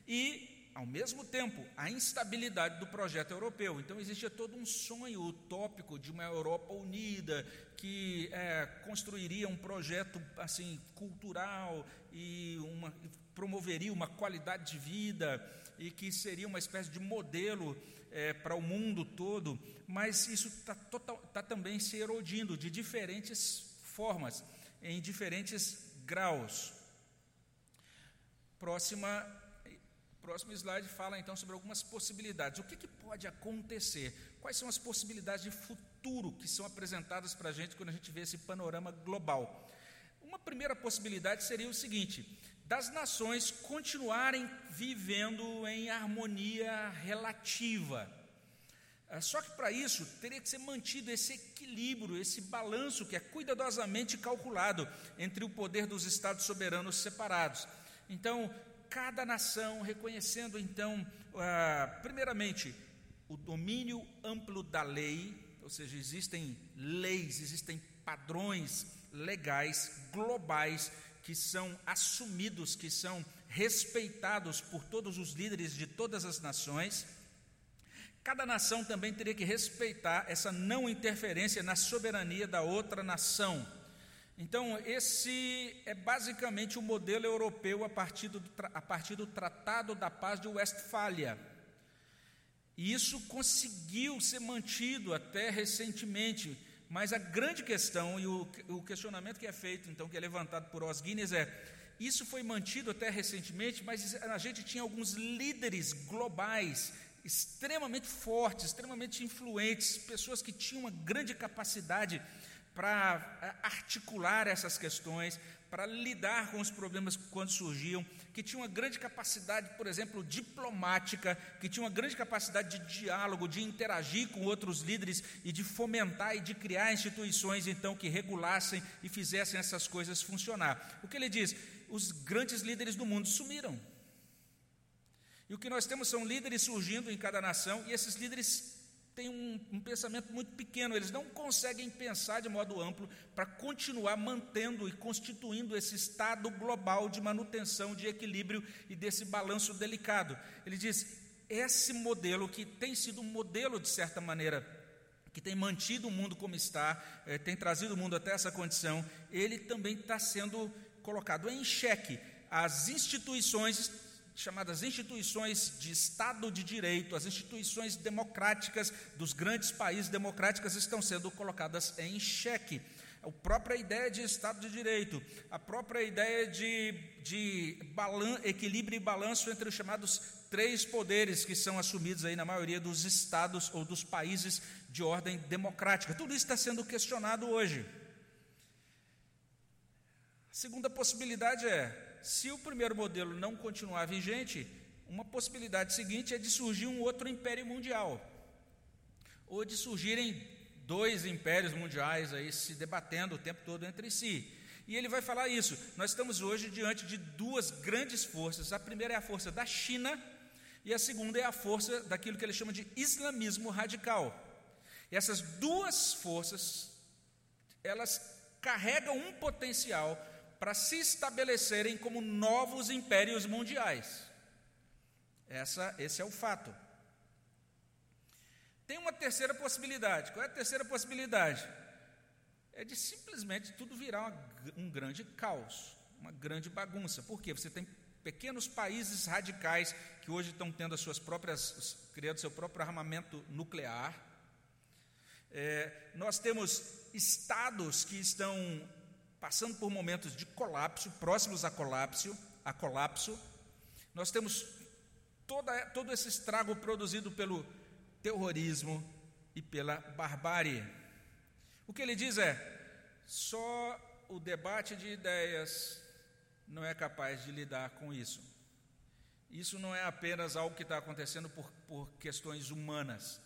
e, ao mesmo tempo, a instabilidade do projeto europeu. Então, existia todo um sonho utópico de uma Europa unida, que é, construiria um projeto assim cultural e uma, promoveria uma qualidade de vida e que seria uma espécie de modelo é, para o mundo todo, mas isso está tá também se erodindo de diferentes formas, em diferentes graus. Próxima próximo slide fala então sobre algumas possibilidades. O que, que pode acontecer? Quais são as possibilidades de futuro que são apresentadas para a gente quando a gente vê esse panorama global? Uma primeira possibilidade seria o seguinte: das nações continuarem vivendo em harmonia relativa. Ah, só que para isso teria que ser mantido esse equilíbrio, esse balanço que é cuidadosamente calculado entre o poder dos estados soberanos separados. Então, cada nação, reconhecendo então, ah, primeiramente, o domínio amplo da lei, ou seja, existem leis, existem padrões legais globais que são assumidos, que são respeitados por todos os líderes de todas as nações. Cada nação também teria que respeitar essa não interferência na soberania da outra nação. Então, esse é basicamente o modelo europeu a partir, do, a partir do Tratado da Paz de Westfália. E isso conseguiu ser mantido até recentemente, Mas a grande questão e o, o questionamento que é feito, então, que é levantado por Os Guinness é: isso foi mantido até recentemente, mas a gente tinha alguns líderes globais extremamente fortes, extremamente influentes, pessoas que tinham uma grande capacidade para eh, articular essas questões, para lidar com os problemas quando surgiam, que tinha uma grande capacidade, por exemplo, diplomática, que tinha uma grande capacidade de diálogo, de interagir com outros líderes e de fomentar e de criar instituições então que regulassem e fizessem essas coisas funcionar. O que ele diz? Os grandes líderes do mundo sumiram. E o que nós temos são líderes surgindo em cada nação, e esses líderes têm um, um pensamento muito pequeno, eles não conseguem pensar de modo amplo para continuar mantendo e constituindo esse estado global de manutenção, de equilíbrio e desse balanço delicado. Ele diz: esse modelo, que tem sido um modelo, de certa maneira, que tem mantido o mundo como está, eh, tem trazido o mundo até essa condição, ele também está sendo colocado em xeque. As instituições chamadas instituições de Estado de Direito, as instituições democráticas dos grandes países democráticas estão sendo colocadas em xeque. A própria ideia de Estado de Direito, a própria ideia de, de balan, equilíbrio e balanço entre os chamados três poderes que são assumidos aí na maioria dos estados ou dos países de ordem democrática. Tudo isso está sendo questionado hoje. A segunda possibilidade é se o primeiro modelo não continuar vigente, uma possibilidade seguinte é de surgir um outro império mundial, ou de surgirem dois impérios mundiais aí se debatendo o tempo todo entre si. E ele vai falar isso. Nós estamos hoje diante de duas grandes forças. A primeira é a força da China e a segunda é a força daquilo que ele chama de islamismo radical. E essas duas forças, elas carregam um potencial para se estabelecerem como novos impérios mundiais. Essa, esse é o fato. Tem uma terceira possibilidade. Qual é a terceira possibilidade? É de simplesmente tudo virar uma, um grande caos, uma grande bagunça. Por quê? Você tem pequenos países radicais que hoje estão tendo as suas próprias, criando seu próprio armamento nuclear. É, nós temos estados que estão passando por momentos de colapso, próximos a colapso, a colapso. Nós temos toda, todo esse estrago produzido pelo terrorismo e pela barbárie. O que ele diz é: só o debate de ideias não é capaz de lidar com isso. Isso não é apenas algo que está acontecendo por, por questões humanas.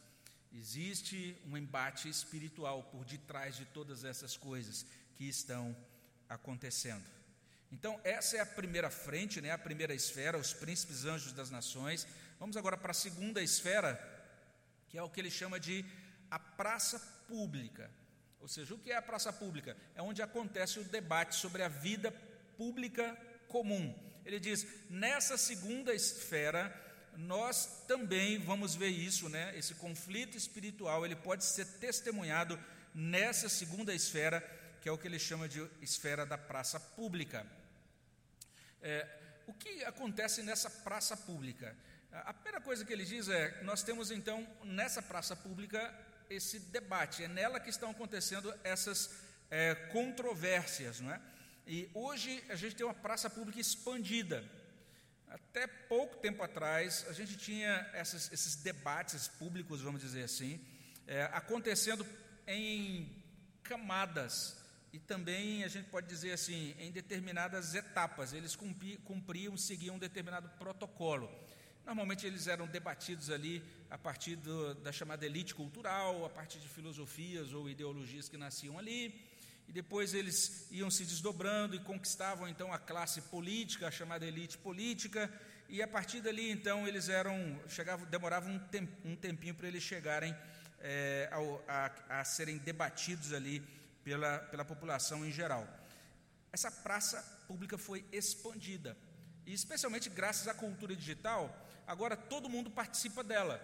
Existe um embate espiritual por detrás de todas essas coisas que estão acontecendo. Então, essa é a primeira frente, né, a primeira esfera, os príncipes anjos das nações. Vamos agora para a segunda esfera, que é o que ele chama de a praça pública. Ou seja, o que é a praça pública? É onde acontece o debate sobre a vida pública comum. Ele diz: nessa segunda esfera, nós também vamos ver isso, né? Esse conflito espiritual, ele pode ser testemunhado nessa segunda esfera que é o que ele chama de esfera da praça pública. É, o que acontece nessa praça pública? A primeira coisa que ele diz é: nós temos então nessa praça pública esse debate, é nela que estão acontecendo essas é, controvérsias, não é? E hoje a gente tem uma praça pública expandida. Até pouco tempo atrás, a gente tinha essas, esses debates públicos, vamos dizer assim, é, acontecendo em camadas e também a gente pode dizer assim, em determinadas etapas, eles cumpriam, seguiam um determinado protocolo. Normalmente eles eram debatidos ali a partir do, da chamada elite cultural, a partir de filosofias ou ideologias que nasciam ali, e depois eles iam se desdobrando e conquistavam então a classe política, a chamada elite política, e a partir dali então eles eram, chegavam, demoravam um, tempinho para eles chegarem é, ao, a, a serem debatidos ali pela, pela população em geral. Essa praça pública foi expandida, e especialmente graças à cultura digital, agora todo mundo participa dela.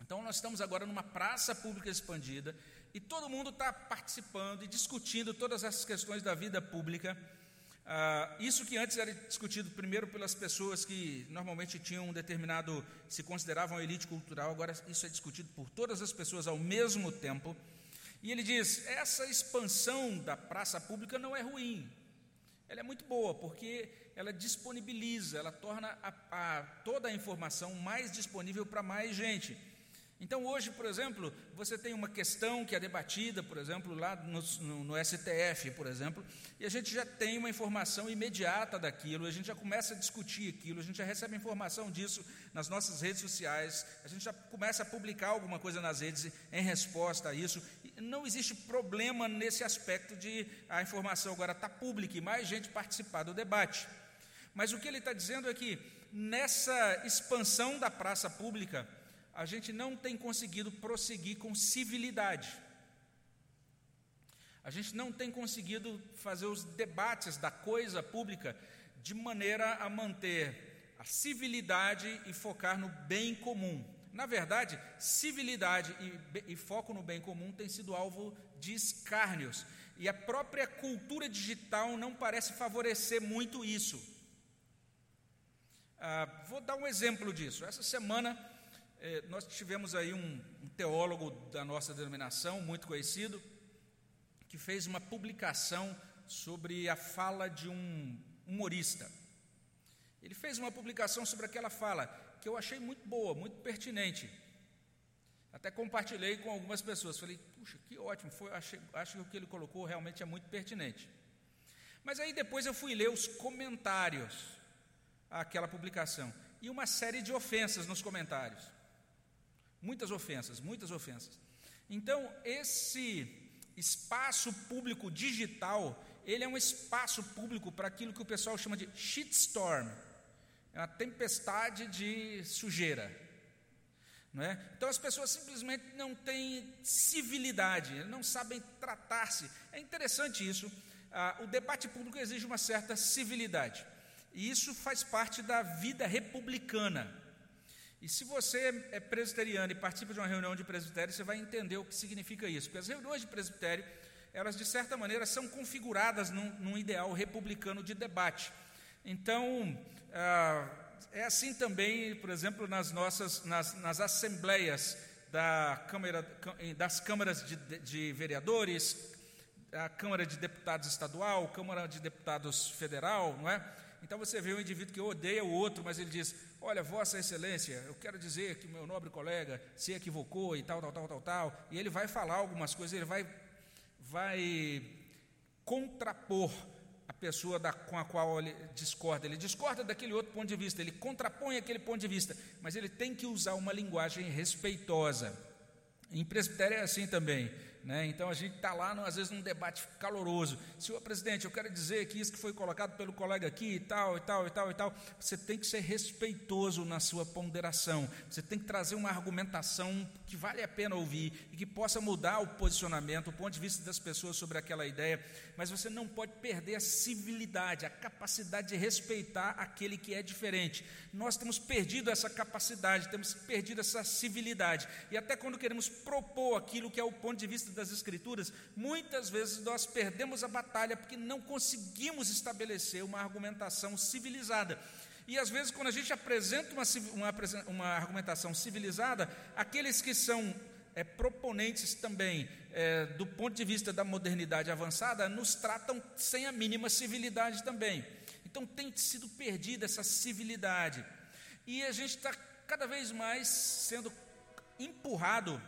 Então, nós estamos agora numa praça pública expandida e todo mundo está participando e discutindo todas essas questões da vida pública. Ah, isso que antes era discutido primeiro pelas pessoas que normalmente tinham um determinado, se consideravam elite cultural, agora isso é discutido por todas as pessoas ao mesmo tempo. E ele diz: essa expansão da praça pública não é ruim, ela é muito boa, porque ela disponibiliza, ela torna a, a, toda a informação mais disponível para mais gente. Então, hoje, por exemplo, você tem uma questão que é debatida, por exemplo, lá no, no, no, STF, por exemplo, e a gente já tem uma informação imediata daquilo, a gente já começa a discutir aquilo, a gente já recebe informação disso nas nossas redes sociais, a gente já começa a publicar alguma coisa nas redes em resposta a isso. E não existe problema nesse aspecto de a informação agora está pública e mais gente participar do debate. Mas o que ele está dizendo é que nessa expansão da praça pública, a gente não tem conseguido prosseguir com civilidade. A gente não tem conseguido fazer os debates da coisa pública de maneira a manter a civilidade e focar no bem comum. Na verdade, civilidade e, e foco no bem comum tem sido alvo de escárnios. E a própria cultura digital não parece favorecer muito isso. Ah, vou dar um exemplo disso. Essa semana é, nós tivemos aí um, um teólogo da nossa denominação, muito conhecido, que fez uma publicação sobre a fala de um humorista. Ele fez uma publicação sobre aquela fala que eu achei muito boa, muito pertinente. Até compartilhei com algumas pessoas. Falei, puxa, que ótimo, foi, achei, acho que o que ele colocou realmente é muito pertinente. Mas aí depois eu fui ler os comentários àquela publicação e uma série de ofensas nos comentários. Muitas ofensas, muitas ofensas. Então, esse espaço público digital, ele é um espaço público para aquilo que o pessoal chama de shitstorm. É uma tempestade de sujeira. Não é? Então as pessoas simplesmente não têm civilidade, não sabem tratar-se. É interessante isso. Ah, o debate público exige uma certa civilidade. E isso faz parte da vida republicana. E se você é presbiteriano e participa de uma reunião de presbitério, você vai entender o que significa isso. Porque as reuniões de presbitério, elas de certa maneira são configuradas num, num ideal republicano de debate. Então, ah, é assim também, por exemplo, nas nossas nas, nas assembleias da Câmara, das câmaras de, de vereadores, a Câmara de Deputados Estadual, Câmara de Deputados Federal, não é? Então você vê um indivíduo que odeia o outro, mas ele diz: Olha, Vossa Excelência, eu quero dizer que meu nobre colega se equivocou e tal, tal, tal, tal, tal. E ele vai falar algumas coisas, ele vai, vai contrapor a pessoa da, com a qual ele discorda. Ele discorda daquele outro ponto de vista, ele contrapõe aquele ponto de vista, mas ele tem que usar uma linguagem respeitosa. Em presbitério é assim também. Né? Então a gente está lá, às vezes, num debate caloroso. Senhor presidente, eu quero dizer que isso que foi colocado pelo colega aqui e tal, e tal, e tal, e tal. Você tem que ser respeitoso na sua ponderação. Você tem que trazer uma argumentação que vale a pena ouvir e que possa mudar o posicionamento, o ponto de vista das pessoas sobre aquela ideia. Mas você não pode perder a civilidade, a capacidade de respeitar aquele que é diferente. Nós temos perdido essa capacidade, temos perdido essa civilidade. E até quando queremos propor aquilo que é o ponto de vista das Escrituras, muitas vezes nós perdemos a batalha porque não conseguimos estabelecer uma argumentação civilizada. E às vezes, quando a gente apresenta uma, uma, uma argumentação civilizada, aqueles que são é, proponentes também é, do ponto de vista da modernidade avançada nos tratam sem a mínima civilidade também. Então tem sido perdida essa civilidade. E a gente está cada vez mais sendo empurrado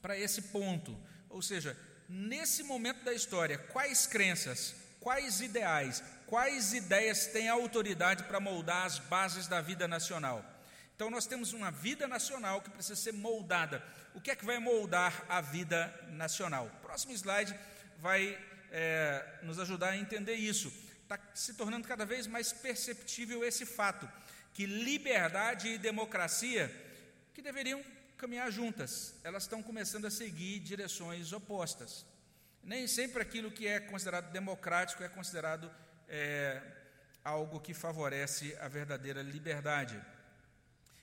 para esse ponto. Ou seja, nesse momento da história, quais crenças, quais ideais, quais ideias têm autoridade para moldar as bases da vida nacional? Então, nós temos uma vida nacional que precisa ser moldada. O que é que vai moldar a vida nacional? O próximo slide vai é, nos ajudar a entender isso. Está se tornando cada vez mais perceptível esse fato, que liberdade e democracia, que deveriam caminhar juntas, elas estão começando a seguir direções opostas. Nem sempre aquilo que é considerado democrático é considerado é, algo que favorece a verdadeira liberdade.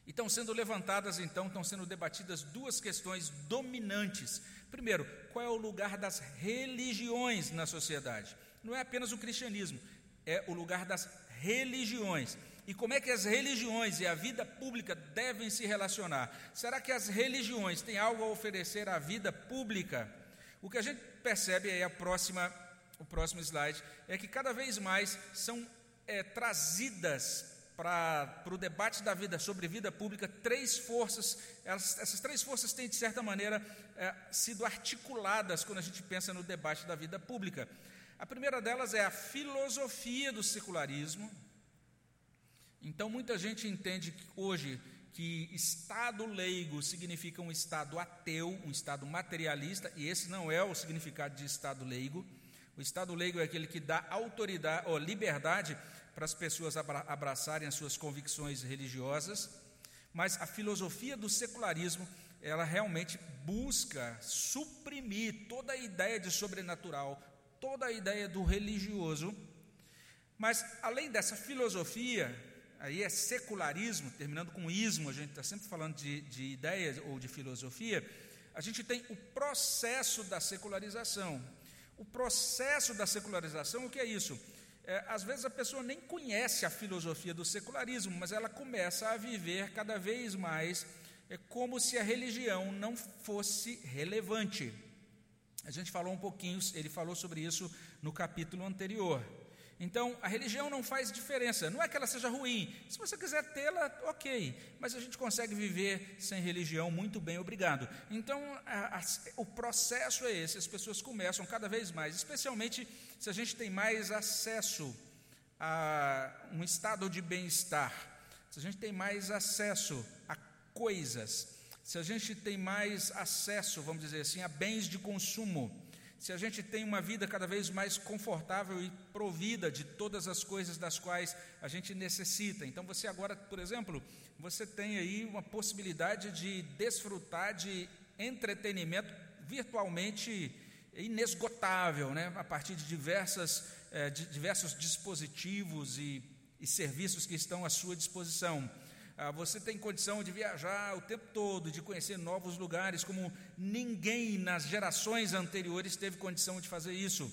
E estão sendo levantadas, então, estão sendo debatidas duas questões dominantes. Primeiro, qual é o lugar das religiões na sociedade? Não é apenas o cristianismo, é o lugar das religiões e como é que as religiões e a vida pública devem se relacionar? Será que as religiões têm algo a oferecer à vida pública? O que a gente percebe aí a próxima, o próximo slide é que cada vez mais são é, trazidas para o debate da vida sobre vida pública três forças. Elas, essas três forças têm de certa maneira é, sido articuladas quando a gente pensa no debate da vida pública. A primeira delas é a filosofia do secularismo. Então, muita gente entende que hoje que Estado leigo significa um Estado ateu, um Estado materialista, e esse não é o significado de Estado leigo. O Estado leigo é aquele que dá autoridade ou liberdade para as pessoas abraçarem as suas convicções religiosas, mas a filosofia do secularismo, ela realmente busca suprimir toda a ideia de sobrenatural, toda a ideia do religioso. Mas, além dessa filosofia, aí é secularismo, terminando com ismo, a gente está sempre falando de, de ideias ou de filosofia, a gente tem o processo da secularização. O processo da secularização, o que é isso? É, às vezes a pessoa nem conhece a filosofia do secularismo, mas ela começa a viver cada vez mais é, como se a religião não fosse relevante. A gente falou um pouquinho, ele falou sobre isso no capítulo anterior. Então, a religião não faz diferença, não é que ela seja ruim. Se você quiser tê-la, ok, mas a gente consegue viver sem religião muito bem, obrigado. Então, a, a, o processo é esse: as pessoas começam cada vez mais, especialmente se a gente tem mais acesso a um estado de bem-estar, se a gente tem mais acesso a coisas, se a gente tem mais acesso, vamos dizer assim, a bens de consumo, se a gente tem uma vida cada vez mais confortável e provida de todas as coisas das quais a gente necessita. Então você agora, por exemplo, você tem aí uma possibilidade de desfrutar de entretenimento virtualmente inesgotável, né? a partir de, diversas, eh, de diversos dispositivos e, e serviços que estão à sua disposição. Ah, você tem condição de viajar o tempo todo, de conhecer novos lugares, como ninguém nas gerações anteriores teve condição de fazer isso.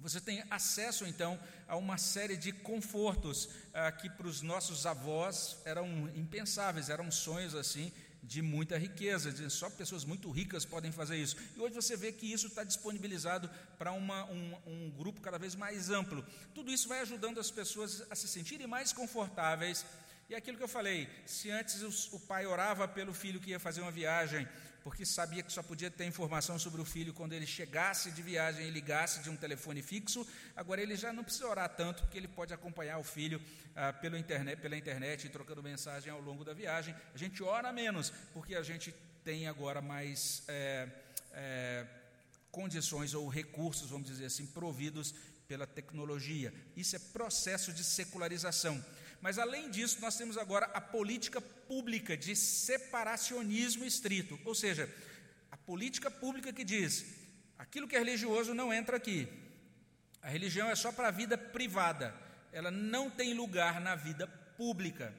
Você tem acesso, então, a uma série de confortos ah, que para os nossos avós eram impensáveis, eram sonhos assim de muita riqueza, de, só pessoas muito ricas podem fazer isso. E hoje você vê que isso está disponibilizado para um, um grupo cada vez mais amplo. Tudo isso vai ajudando as pessoas a se sentirem mais confortáveis e aquilo que eu falei, se antes o pai orava pelo filho que ia fazer uma viagem, porque sabia que só podia ter informação sobre o filho quando ele chegasse de viagem e ligasse de um telefone fixo, agora ele já não precisa orar tanto, porque ele pode acompanhar o filho ah, pela, internet, pela internet, trocando mensagem ao longo da viagem. A gente ora menos, porque a gente tem agora mais é, é, condições ou recursos, vamos dizer assim, providos pela tecnologia. Isso é processo de secularização. Mas além disso, nós temos agora a política pública de separacionismo estrito, ou seja, a política pública que diz: aquilo que é religioso não entra aqui. A religião é só para a vida privada, ela não tem lugar na vida pública.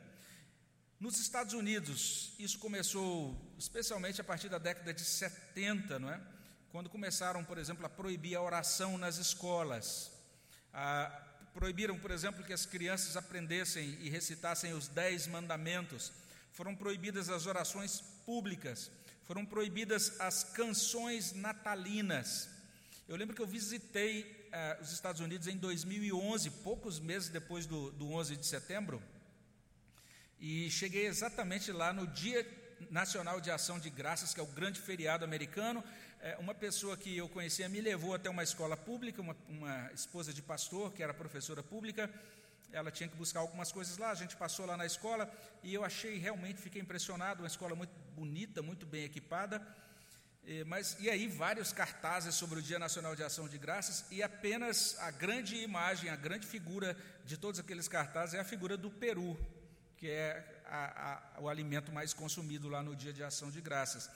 Nos Estados Unidos, isso começou especialmente a partir da década de 70, não é? Quando começaram, por exemplo, a proibir a oração nas escolas. A, proibiram, por exemplo, que as crianças aprendessem e recitassem os dez mandamentos, foram proibidas as orações públicas, foram proibidas as canções natalinas. Eu lembro que eu visitei eh, os Estados Unidos em 2011, poucos meses depois do, do 11 de setembro, e cheguei exatamente lá no Dia Nacional de Ação de Graças, que é o grande feriado americano, é, uma pessoa que eu conhecia me levou até uma escola pública, uma, uma esposa de pastor, que era professora pública, ela tinha que buscar algumas coisas lá, a gente passou lá na escola e eu achei realmente, fiquei impressionado, uma escola muito bonita, muito bem equipada, e, mas, e aí vários cartazes sobre o Dia Nacional de Ação de Graças e apenas a grande imagem, a grande figura de todos aqueles cartazes é a figura do peru, que é a, a, o alimento mais consumido lá no Dia de Ação de Graças.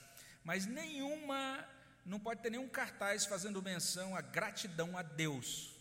Mas nenhuma não pode ter nenhum cartaz fazendo menção à gratidão a Deus.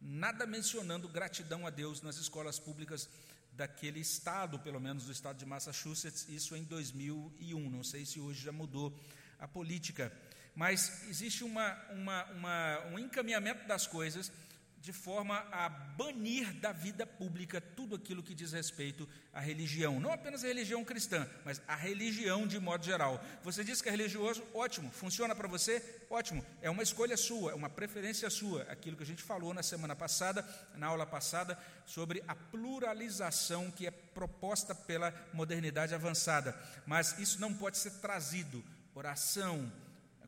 Nada mencionando gratidão a Deus nas escolas públicas daquele estado, pelo menos do estado de Massachusetts, isso em 2001. Não sei se hoje já mudou a política. Mas existe uma, uma, uma, um encaminhamento das coisas de forma a banir da vida pública tudo aquilo que diz respeito à religião, não apenas a religião cristã, mas a religião de modo geral. Você diz que é religioso, ótimo, funciona para você, ótimo, é uma escolha sua, é uma preferência sua, aquilo que a gente falou na semana passada, na aula passada, sobre a pluralização que é proposta pela modernidade avançada, mas isso não pode ser trazido. Por ação,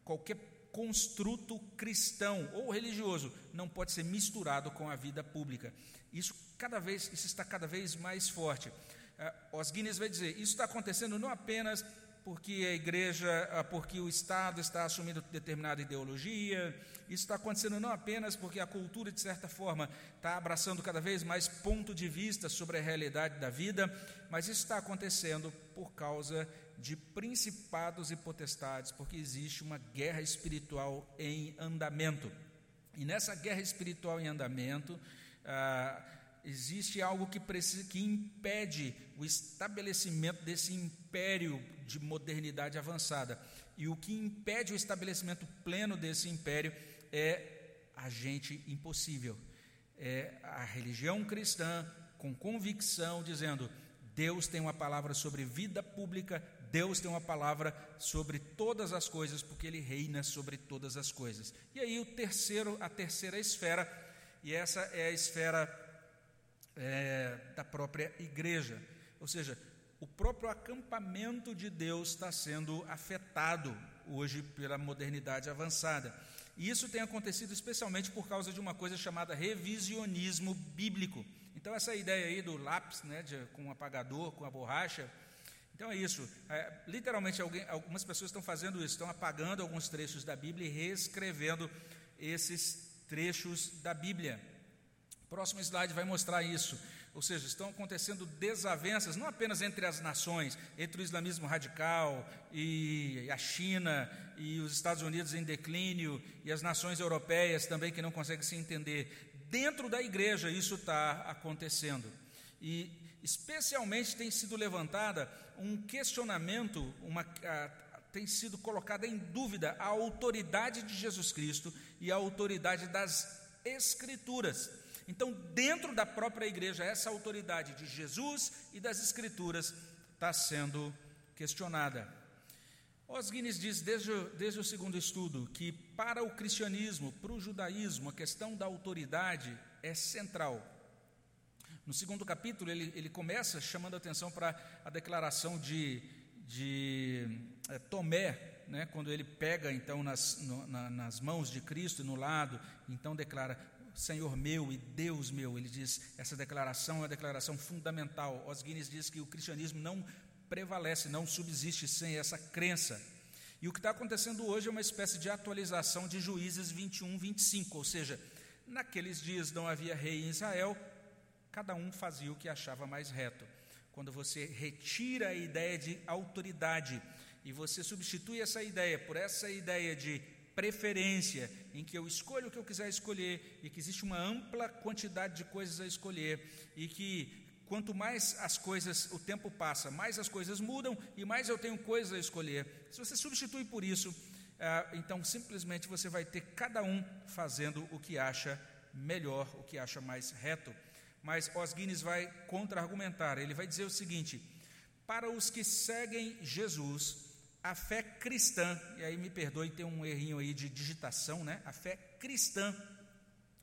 qualquer construto cristão ou religioso não pode ser misturado com a vida pública. Isso cada vez, isso está cada vez mais forte. Uh, Os Guinness vai dizer, isso está acontecendo não apenas porque a igreja, ah, porque o Estado está assumindo determinada ideologia, isso está acontecendo não apenas porque a cultura, de certa forma, está abraçando cada vez mais ponto de vista sobre a realidade da vida, mas isso está acontecendo por causa de principados e potestades, porque existe uma guerra espiritual em andamento. E nessa guerra espiritual em andamento, ah, existe algo que, precisa, que impede o estabelecimento desse império de modernidade avançada. E o que impede o estabelecimento pleno desse império é a gente impossível. É a religião cristã com convicção dizendo: Deus tem uma palavra sobre vida pública, Deus tem uma palavra sobre todas as coisas, porque Ele reina sobre todas as coisas. E aí o terceiro, a terceira esfera, e essa é a esfera é, da própria igreja, ou seja, o próprio acampamento de Deus está sendo afetado hoje pela modernidade avançada. E isso tem acontecido especialmente por causa de uma coisa chamada revisionismo bíblico. Então, essa ideia aí do lápis, né, de, com o apagador, com a borracha, então é isso. É, literalmente, alguém, algumas pessoas estão fazendo isso, estão apagando alguns trechos da Bíblia e reescrevendo esses trechos da Bíblia. Próximo slide vai mostrar isso. Ou seja, estão acontecendo desavenças, não apenas entre as nações, entre o islamismo radical e a China e os Estados Unidos em declínio e as nações europeias também que não conseguem se entender. Dentro da igreja isso está acontecendo. E especialmente tem sido levantada um questionamento, uma, tem sido colocada em dúvida a autoridade de Jesus Cristo e a autoridade das Escrituras. Então, dentro da própria igreja, essa autoridade de Jesus e das Escrituras está sendo questionada. Os Guinness diz desde, desde o segundo estudo que para o cristianismo, para o judaísmo, a questão da autoridade é central. No segundo capítulo, ele, ele começa chamando a atenção para a declaração de, de é, Tomé, né, quando ele pega então nas, no, na, nas mãos de Cristo no lado, então declara: Senhor meu e Deus meu. Ele diz: essa declaração é uma declaração fundamental. Os Guinness diz que o cristianismo não prevalece, não subsiste sem essa crença. E o que está acontecendo hoje é uma espécie de atualização de Juízes 21, 25, ou seja, naqueles dias não havia rei em Israel, Cada um fazia o que achava mais reto. Quando você retira a ideia de autoridade e você substitui essa ideia por essa ideia de preferência, em que eu escolho o que eu quiser escolher e que existe uma ampla quantidade de coisas a escolher e que quanto mais as coisas, o tempo passa, mais as coisas mudam e mais eu tenho coisas a escolher. Se você substitui por isso, ah, então simplesmente você vai ter cada um fazendo o que acha melhor, o que acha mais reto mas Os Guinness vai contra-argumentar. Ele vai dizer o seguinte: para os que seguem Jesus, a fé cristã, e aí me perdoe, tem um errinho aí de digitação, né? A fé cristã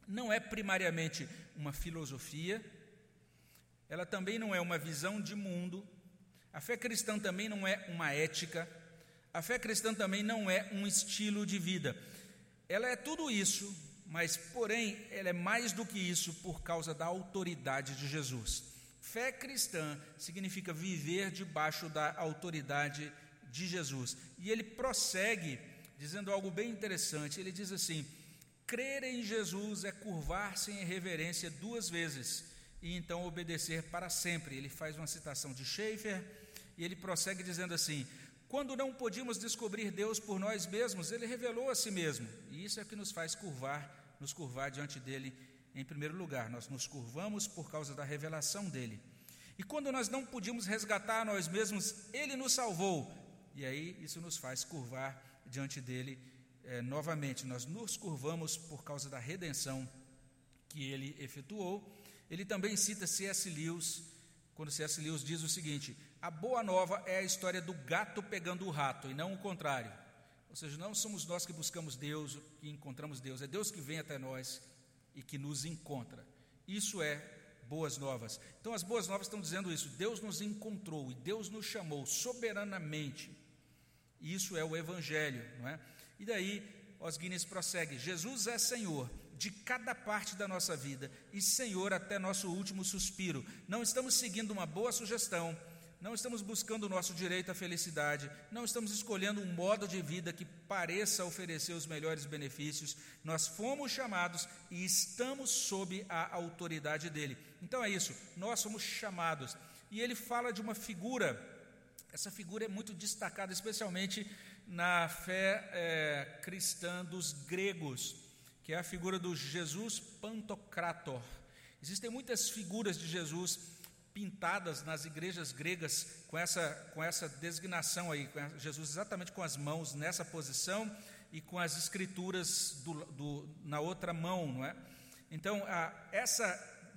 não é primariamente uma filosofia, ela também não é uma visão de mundo, a fé cristã também não é uma ética, a fé cristã também não é um estilo de vida. Ela é tudo isso, mas, porém, ela é mais do que isso por causa da autoridade de Jesus. Fé cristã significa viver debaixo da autoridade de Jesus. E ele prossegue dizendo algo bem interessante. Ele diz assim: crer em Jesus é curvar-se em reverência duas vezes e então obedecer para sempre. Ele faz uma citação de Schaeffer e ele prossegue dizendo assim: quando não podíamos descobrir Deus por nós mesmos, Ele revelou a si mesmo, e isso é que nos faz curvar nos curvar diante dele em primeiro lugar. Nós nos curvamos por causa da revelação dele. E quando nós não podíamos resgatar nós mesmos, ele nos salvou. E aí isso nos faz curvar diante dele é, novamente. Nós nos curvamos por causa da redenção que ele efetuou. Ele também cita C.S. Lewis, quando C.S. Lewis diz o seguinte: a boa nova é a história do gato pegando o rato, e não o contrário. Ou seja, não somos nós que buscamos Deus, que encontramos Deus, é Deus que vem até nós e que nos encontra. Isso é boas novas. Então, as boas novas estão dizendo isso: Deus nos encontrou e Deus nos chamou soberanamente. Isso é o Evangelho, não é? E daí, Os Guinness prossegue: Jesus é Senhor de cada parte da nossa vida e Senhor até nosso último suspiro. Não estamos seguindo uma boa sugestão, não estamos buscando o nosso direito à felicidade, não estamos escolhendo um modo de vida que pareça oferecer os melhores benefícios. Nós fomos chamados e estamos sob a autoridade dele. Então é isso, nós somos chamados. E ele fala de uma figura, essa figura é muito destacada, especialmente na fé é, cristã dos gregos, que é a figura do Jesus Pantocrator. Existem muitas figuras de Jesus pintadas nas igrejas gregas com essa, com essa designação aí, Jesus exatamente com as mãos nessa posição e com as escrituras do, do, na outra mão, não é? Então, a, essa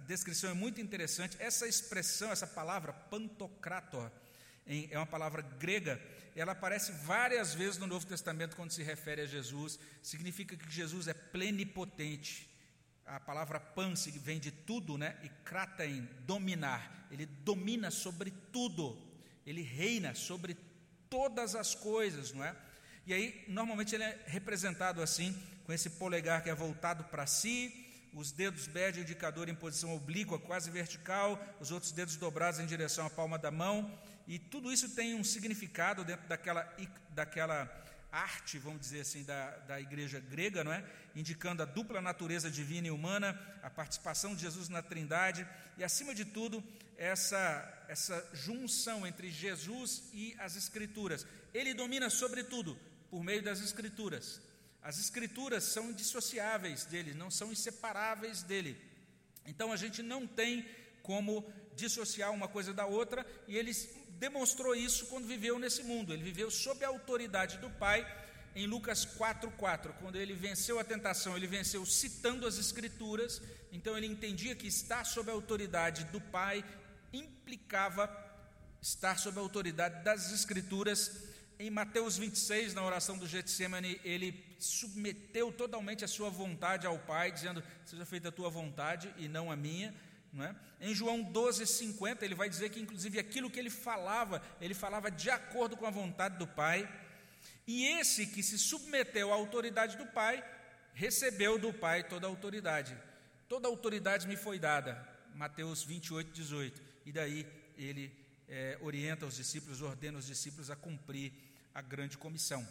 descrição é muito interessante, essa expressão, essa palavra pantocrator, em, é uma palavra grega, ela aparece várias vezes no Novo Testamento quando se refere a Jesus, significa que Jesus é plenipotente, a palavra pan vem de tudo, né? E kraten, dominar. Ele domina sobre tudo. Ele reina sobre todas as coisas, não é? E aí, normalmente ele é representado assim, com esse polegar que é voltado para si, os dedos médio e indicador em posição oblíqua, quase vertical, os outros dedos dobrados em direção à palma da mão, e tudo isso tem um significado dentro daquela, daquela arte, vamos dizer assim, da, da igreja grega, não é? indicando a dupla natureza divina e humana, a participação de Jesus na Trindade e, acima de tudo, essa, essa junção entre Jesus e as Escrituras. Ele domina sobretudo por meio das Escrituras. As Escrituras são indissociáveis dele, não são inseparáveis dele. Então a gente não tem como dissociar uma coisa da outra, e ele demonstrou isso quando viveu nesse mundo. Ele viveu sob a autoridade do Pai em Lucas 4:4, quando ele venceu a tentação, ele venceu citando as escrituras, então ele entendia que estar sob a autoridade do Pai implicava estar sob a autoridade das escrituras. Em Mateus 26, na oração do Getsemane, ele submeteu totalmente a sua vontade ao Pai, dizendo: "Seja feita a tua vontade e não a minha". É? Em João 12:50, ele vai dizer que inclusive aquilo que ele falava, ele falava de acordo com a vontade do Pai. E esse que se submeteu à autoridade do Pai, recebeu do Pai toda a autoridade. Toda a autoridade me foi dada. Mateus 28, 18. E daí ele é, orienta os discípulos, ordena os discípulos a cumprir a grande comissão.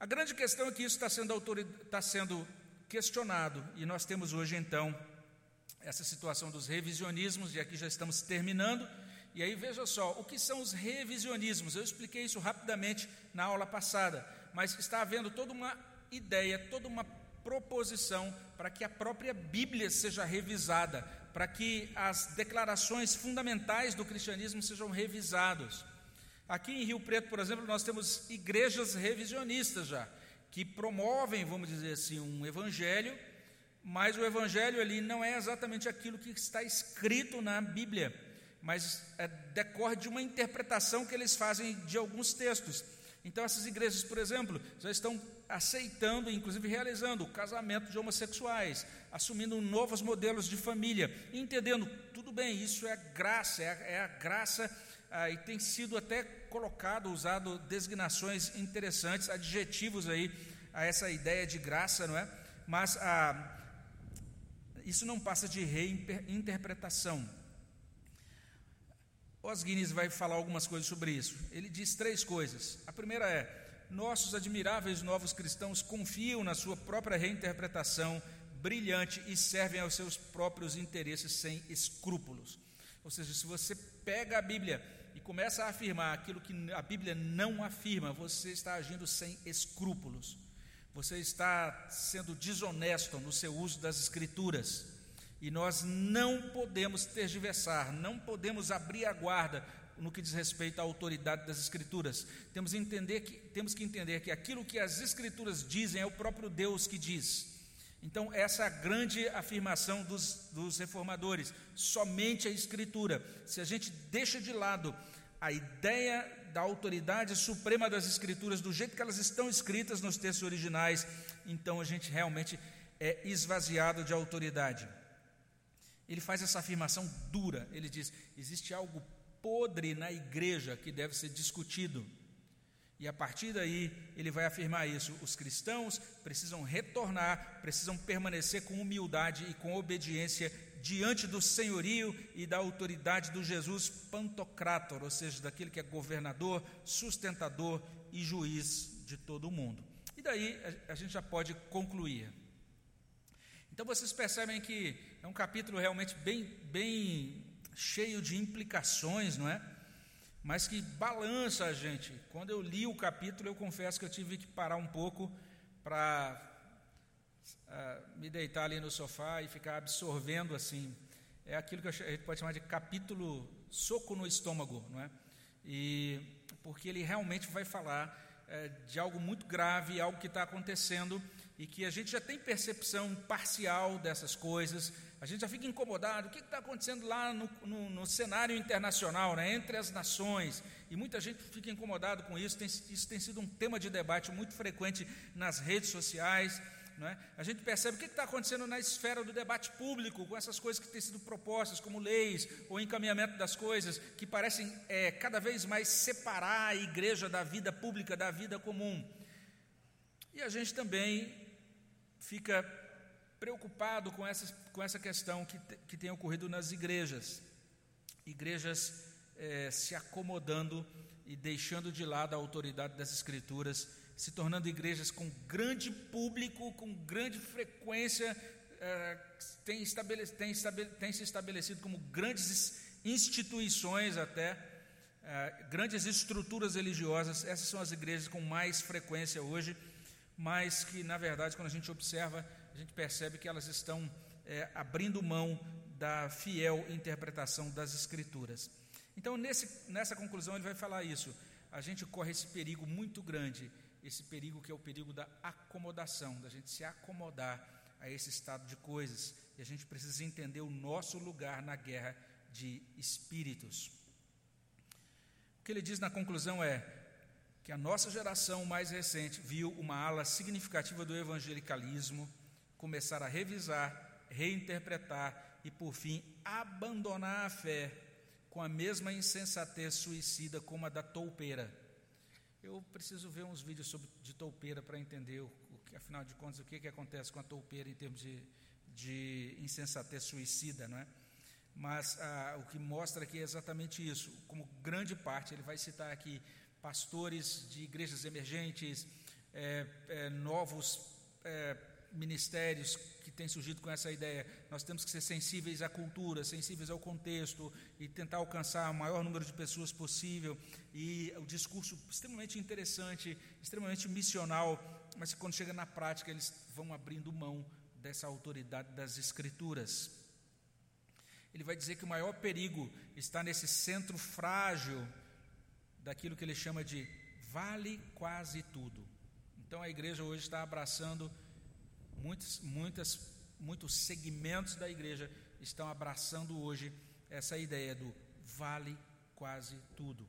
A grande questão é que isso está sendo, está sendo questionado, e nós temos hoje então essa situação dos revisionismos, e aqui já estamos terminando. E aí veja só, o que são os revisionismos? Eu expliquei isso rapidamente na aula passada, mas está havendo toda uma ideia, toda uma proposição para que a própria Bíblia seja revisada, para que as declarações fundamentais do cristianismo sejam revisadas. Aqui em Rio Preto, por exemplo, nós temos igrejas revisionistas já, que promovem, vamos dizer assim, um evangelho, mas o evangelho ali não é exatamente aquilo que está escrito na Bíblia mas é, decorre de uma interpretação que eles fazem de alguns textos. Então, essas igrejas, por exemplo, já estão aceitando, inclusive realizando o casamento de homossexuais, assumindo novos modelos de família, entendendo, tudo bem, isso é graça, é, é a graça, ah, e tem sido até colocado, usado designações interessantes, adjetivos aí a essa ideia de graça, não é? Mas ah, isso não passa de reinterpretação. Os Guinness vai falar algumas coisas sobre isso. Ele diz três coisas. A primeira é: nossos admiráveis novos cristãos confiam na sua própria reinterpretação brilhante e servem aos seus próprios interesses sem escrúpulos. Ou seja, se você pega a Bíblia e começa a afirmar aquilo que a Bíblia não afirma, você está agindo sem escrúpulos. Você está sendo desonesto no seu uso das Escrituras. E nós não podemos tergiversar, não podemos abrir a guarda no que diz respeito à autoridade das Escrituras. Temos, entender que, temos que entender que aquilo que as Escrituras dizem é o próprio Deus que diz. Então, essa é a grande afirmação dos, dos reformadores: somente a Escritura. Se a gente deixa de lado a ideia da autoridade suprema das Escrituras, do jeito que elas estão escritas nos textos originais, então a gente realmente é esvaziado de autoridade. Ele faz essa afirmação dura. Ele diz: existe algo podre na igreja que deve ser discutido. E a partir daí, ele vai afirmar isso: os cristãos precisam retornar, precisam permanecer com humildade e com obediência diante do senhorio e da autoridade do Jesus Pantocrator, ou seja, daquele que é governador, sustentador e juiz de todo o mundo. E daí a gente já pode concluir. Então vocês percebem que é um capítulo realmente bem, bem cheio de implicações, não é? mas que balança a gente. Quando eu li o capítulo, eu confesso que eu tive que parar um pouco para uh, me deitar ali no sofá e ficar absorvendo assim. É aquilo que a gente pode chamar de capítulo soco no estômago, não é? E porque ele realmente vai falar é, de algo muito grave, algo que está acontecendo e que a gente já tem percepção parcial dessas coisas, a gente já fica incomodado. O que está acontecendo lá no, no, no, cenário internacional, né, entre as nações? E muita gente fica incomodado com isso. Tem, isso tem sido um tema de debate muito frequente nas redes sociais. Né? A gente percebe o que está acontecendo na esfera do debate público, com essas coisas que têm sido propostas, como leis ou encaminhamento das coisas, que parecem é, cada vez mais separar a igreja da vida pública, da vida comum. E a gente também fica preocupado com essa, com essa questão que, que tem ocorrido nas igrejas. Igrejas é, se acomodando e deixando de lado a autoridade das Escrituras, se tornando igrejas com grande público, com grande frequência, é, tem, estabele, tem, tem se estabelecido como grandes instituições até, é, grandes estruturas religiosas. Essas são as igrejas com mais frequência hoje, mas que, na verdade, quando a gente observa a gente percebe que elas estão é, abrindo mão da fiel interpretação das Escrituras. Então, nesse, nessa conclusão, ele vai falar isso. A gente corre esse perigo muito grande, esse perigo que é o perigo da acomodação, da gente se acomodar a esse estado de coisas. E a gente precisa entender o nosso lugar na guerra de espíritos. O que ele diz na conclusão é que a nossa geração mais recente viu uma ala significativa do evangelicalismo começar a revisar, reinterpretar e, por fim, abandonar a fé com a mesma insensatez suicida como a da toupeira. Eu preciso ver uns vídeos sobre, de toupeira para entender, o, o, afinal de contas, o que, que acontece com a toupeira em termos de, de insensatez suicida, não é? Mas ah, o que mostra aqui é exatamente isso. Como grande parte, ele vai citar aqui pastores de igrejas emergentes, é, é, novos é, ministérios que têm surgido com essa ideia. Nós temos que ser sensíveis à cultura, sensíveis ao contexto e tentar alcançar o maior número de pessoas possível. E o discurso extremamente interessante, extremamente missional, mas quando chega na prática eles vão abrindo mão dessa autoridade das escrituras. Ele vai dizer que o maior perigo está nesse centro frágil daquilo que ele chama de vale quase tudo. Então a igreja hoje está abraçando Muitos, muitas, muitos segmentos da igreja estão abraçando hoje essa ideia do vale quase tudo.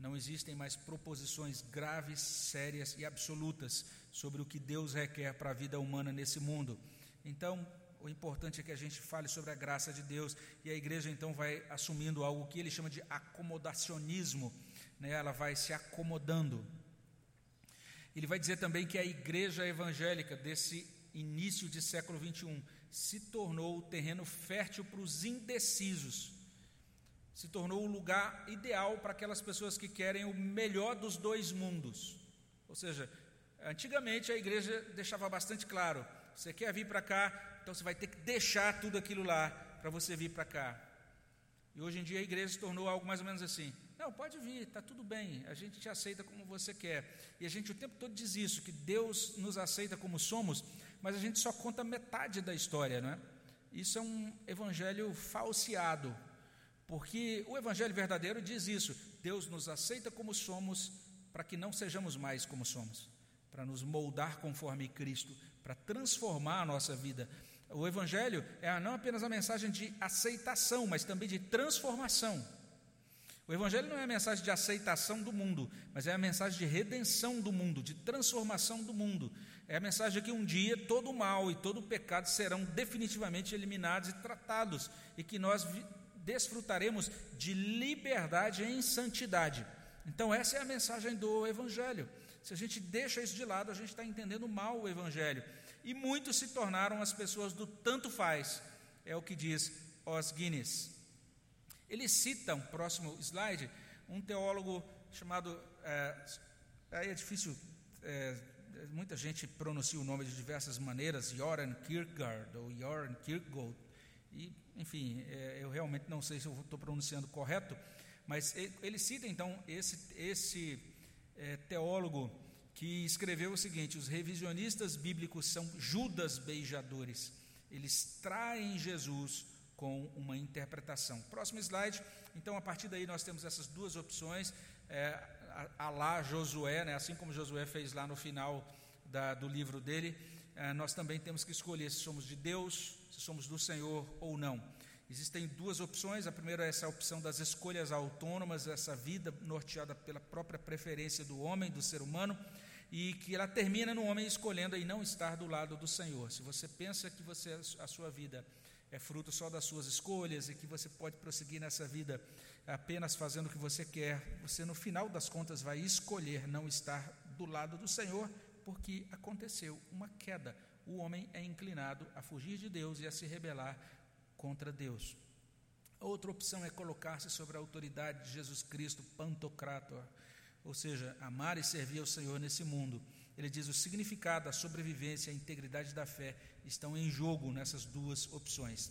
Não existem mais proposições graves, sérias e absolutas sobre o que Deus requer para a vida humana nesse mundo. Então, o importante é que a gente fale sobre a graça de Deus e a igreja então vai assumindo algo que ele chama de acomodacionismo, né? ela vai se acomodando. Ele vai dizer também que a igreja evangélica desse início de século 21, se tornou o terreno fértil para os indecisos. Se tornou o lugar ideal para aquelas pessoas que querem o melhor dos dois mundos. Ou seja, antigamente a igreja deixava bastante claro: você quer vir para cá, então você vai ter que deixar tudo aquilo lá para você vir para cá. E hoje em dia a igreja se tornou algo mais ou menos assim: não, pode vir, está tudo bem, a gente te aceita como você quer. E a gente o tempo todo diz isso: que Deus nos aceita como somos, mas a gente só conta metade da história, não é? Isso é um evangelho falseado, porque o evangelho verdadeiro diz isso: Deus nos aceita como somos, para que não sejamos mais como somos, para nos moldar conforme Cristo, para transformar a nossa vida. O Evangelho é não apenas a mensagem de aceitação, mas também de transformação. O Evangelho não é a mensagem de aceitação do mundo, mas é a mensagem de redenção do mundo, de transformação do mundo. É a mensagem de que um dia todo o mal e todo o pecado serão definitivamente eliminados e tratados, e que nós desfrutaremos de liberdade em santidade. Então, essa é a mensagem do Evangelho. Se a gente deixa isso de lado, a gente está entendendo mal o Evangelho. E muitos se tornaram as pessoas do tanto faz, é o que diz Os Guinness. Ele cita, um próximo slide, um teólogo chamado. É, aí é difícil, é, muita gente pronuncia o nome de diversas maneiras, Joran Kierkegaard ou Joran Kierkegaard, e, enfim, é, eu realmente não sei se eu estou pronunciando correto, mas ele, cita então esse, esse é, teólogo que escreveu o seguinte: os revisionistas bíblicos são Judas beijadores. Eles traem Jesus com uma interpretação. Próximo slide. Então, a partir daí, nós temos essas duas opções. É, a, lá Josué, né, assim como Josué fez lá no final da, do livro dele, é, nós também temos que escolher se somos de Deus, se somos do Senhor ou não. Existem duas opções. A primeira é essa opção das escolhas autônomas, essa vida norteada pela própria preferência do homem, do ser humano, e que ela termina no homem escolhendo aí não estar do lado do Senhor. Se você pensa que você a sua vida é fruto só das suas escolhas e que você pode prosseguir nessa vida apenas fazendo o que você quer, você no final das contas vai escolher não estar do lado do Senhor, porque aconteceu uma queda. O homem é inclinado a fugir de Deus e a se rebelar contra Deus. Outra opção é colocar-se sobre a autoridade de Jesus Cristo, pantocrator, ou seja, amar e servir ao Senhor nesse mundo. Ele diz o significado, a sobrevivência, a integridade da fé estão em jogo nessas duas opções.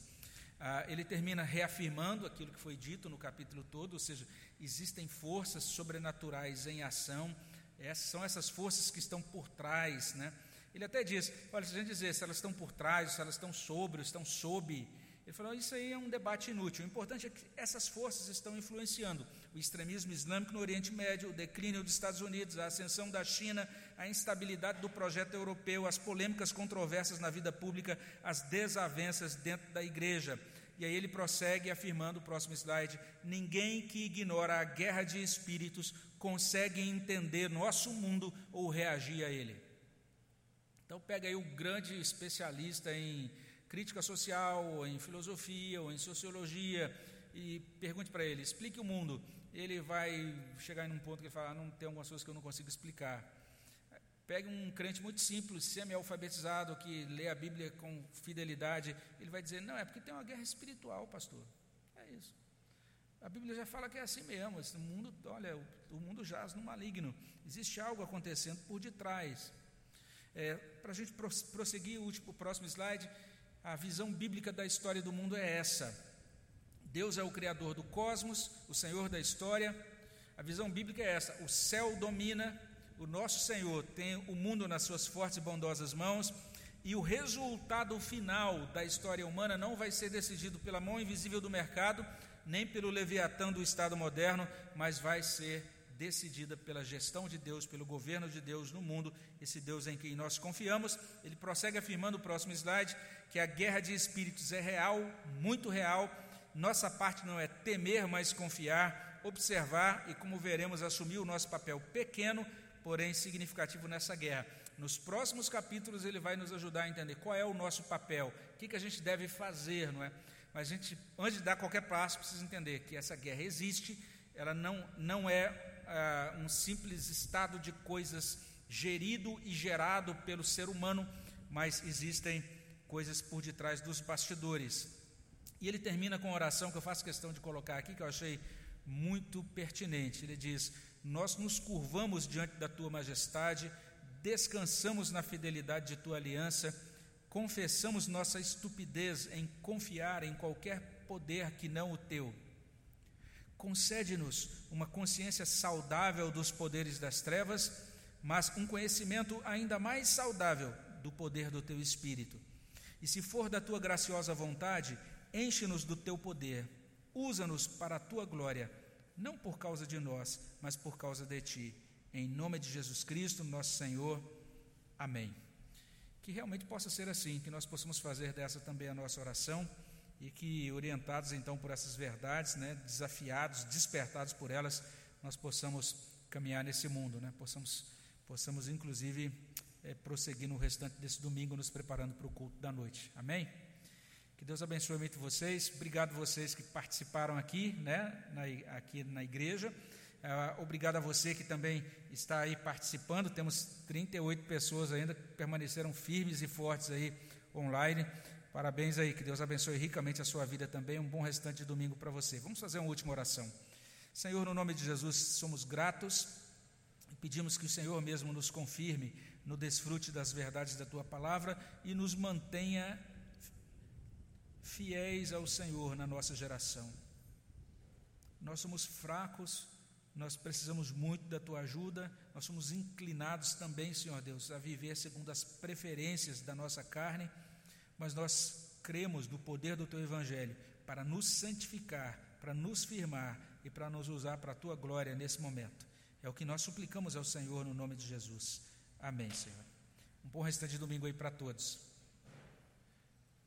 Ah, ele termina reafirmando aquilo que foi dito no capítulo todo, ou seja, existem forças sobrenaturais em ação, essas são essas forças que estão por trás, né? Ele até diz, olha, se a gente dizer se elas estão por trás, se elas estão sobre, estão sob ele falou: Isso aí é um debate inútil. O importante é que essas forças estão influenciando o extremismo islâmico no Oriente Médio, o declínio dos Estados Unidos, a ascensão da China, a instabilidade do projeto europeu, as polêmicas controversas na vida pública, as desavenças dentro da igreja. E aí ele prossegue afirmando, próximo slide: ninguém que ignora a guerra de espíritos consegue entender nosso mundo ou reagir a ele. Então pega aí o grande especialista em crítica social, ou em filosofia, ou em sociologia, e pergunte para ele, explique o mundo. Ele vai chegar em um ponto que ele fala, ah, não tem algumas coisas que eu não consigo explicar. Pegue um crente muito simples, semi-alfabetizado, que lê a Bíblia com fidelidade, ele vai dizer, não, é porque tem uma guerra espiritual, pastor. É isso. A Bíblia já fala que é assim mesmo. Esse mundo, olha, o, o mundo jaz no maligno. Existe algo acontecendo por detrás. É, para a gente prosseguir, o, último, o próximo slide, a visão bíblica da história do mundo é essa. Deus é o criador do cosmos, o Senhor da história. A visão bíblica é essa: o céu domina, o nosso Senhor tem o mundo nas suas fortes e bondosas mãos, e o resultado final da história humana não vai ser decidido pela mão invisível do mercado, nem pelo leviatã do Estado moderno, mas vai ser decidida pela gestão de Deus, pelo governo de Deus no mundo, esse Deus em quem nós confiamos. Ele prossegue afirmando o próximo slide que a guerra de espíritos é real, muito real. Nossa parte não é temer, mas confiar, observar e, como veremos, assumir o nosso papel pequeno, porém significativo nessa guerra. Nos próximos capítulos ele vai nos ajudar a entender qual é o nosso papel, o que, que a gente deve fazer, não é? Mas a gente, antes de dar qualquer passo, precisa entender que essa guerra existe, ela não, não é uh, um simples estado de coisas gerido e gerado pelo ser humano, mas existem coisas por detrás dos bastidores. E ele termina com uma oração que eu faço questão de colocar aqui, que eu achei muito pertinente. Ele diz: Nós nos curvamos diante da tua majestade, descansamos na fidelidade de tua aliança, confessamos nossa estupidez em confiar em qualquer poder que não o teu. Concede-nos uma consciência saudável dos poderes das trevas, mas um conhecimento ainda mais saudável do poder do teu espírito e se for da tua graciosa vontade, enche-nos do teu poder, usa-nos para a tua glória, não por causa de nós, mas por causa de ti. Em nome de Jesus Cristo, nosso Senhor. Amém. que realmente possa ser assim, que nós possamos fazer dessa também a nossa oração e que, orientados então por essas verdades, né, desafiados, despertados por elas, nós possamos caminhar nesse mundo, né, possamos, possamos inclusive é, prosseguir no restante desse domingo, nos preparando para o culto da noite. Amém? Que Deus abençoe muito vocês. Obrigado vocês que participaram aqui, né, na, aqui na igreja. Uh, obrigado a você que também está aí participando. Temos 38 pessoas ainda que permaneceram firmes e fortes aí online. Parabéns aí, que Deus abençoe ricamente a sua vida também. Um bom restante de domingo para você. Vamos fazer uma última oração. Senhor, no nome de Jesus, somos gratos e pedimos que o Senhor mesmo nos confirme no desfrute das verdades da tua palavra e nos mantenha fiéis ao Senhor na nossa geração. Nós somos fracos, nós precisamos muito da tua ajuda, nós somos inclinados também, Senhor Deus, a viver segundo as preferências da nossa carne mas nós cremos no poder do teu evangelho para nos santificar, para nos firmar e para nos usar para a tua glória nesse momento. É o que nós suplicamos ao Senhor no nome de Jesus. Amém, Senhor. Um bom restante de domingo aí para todos.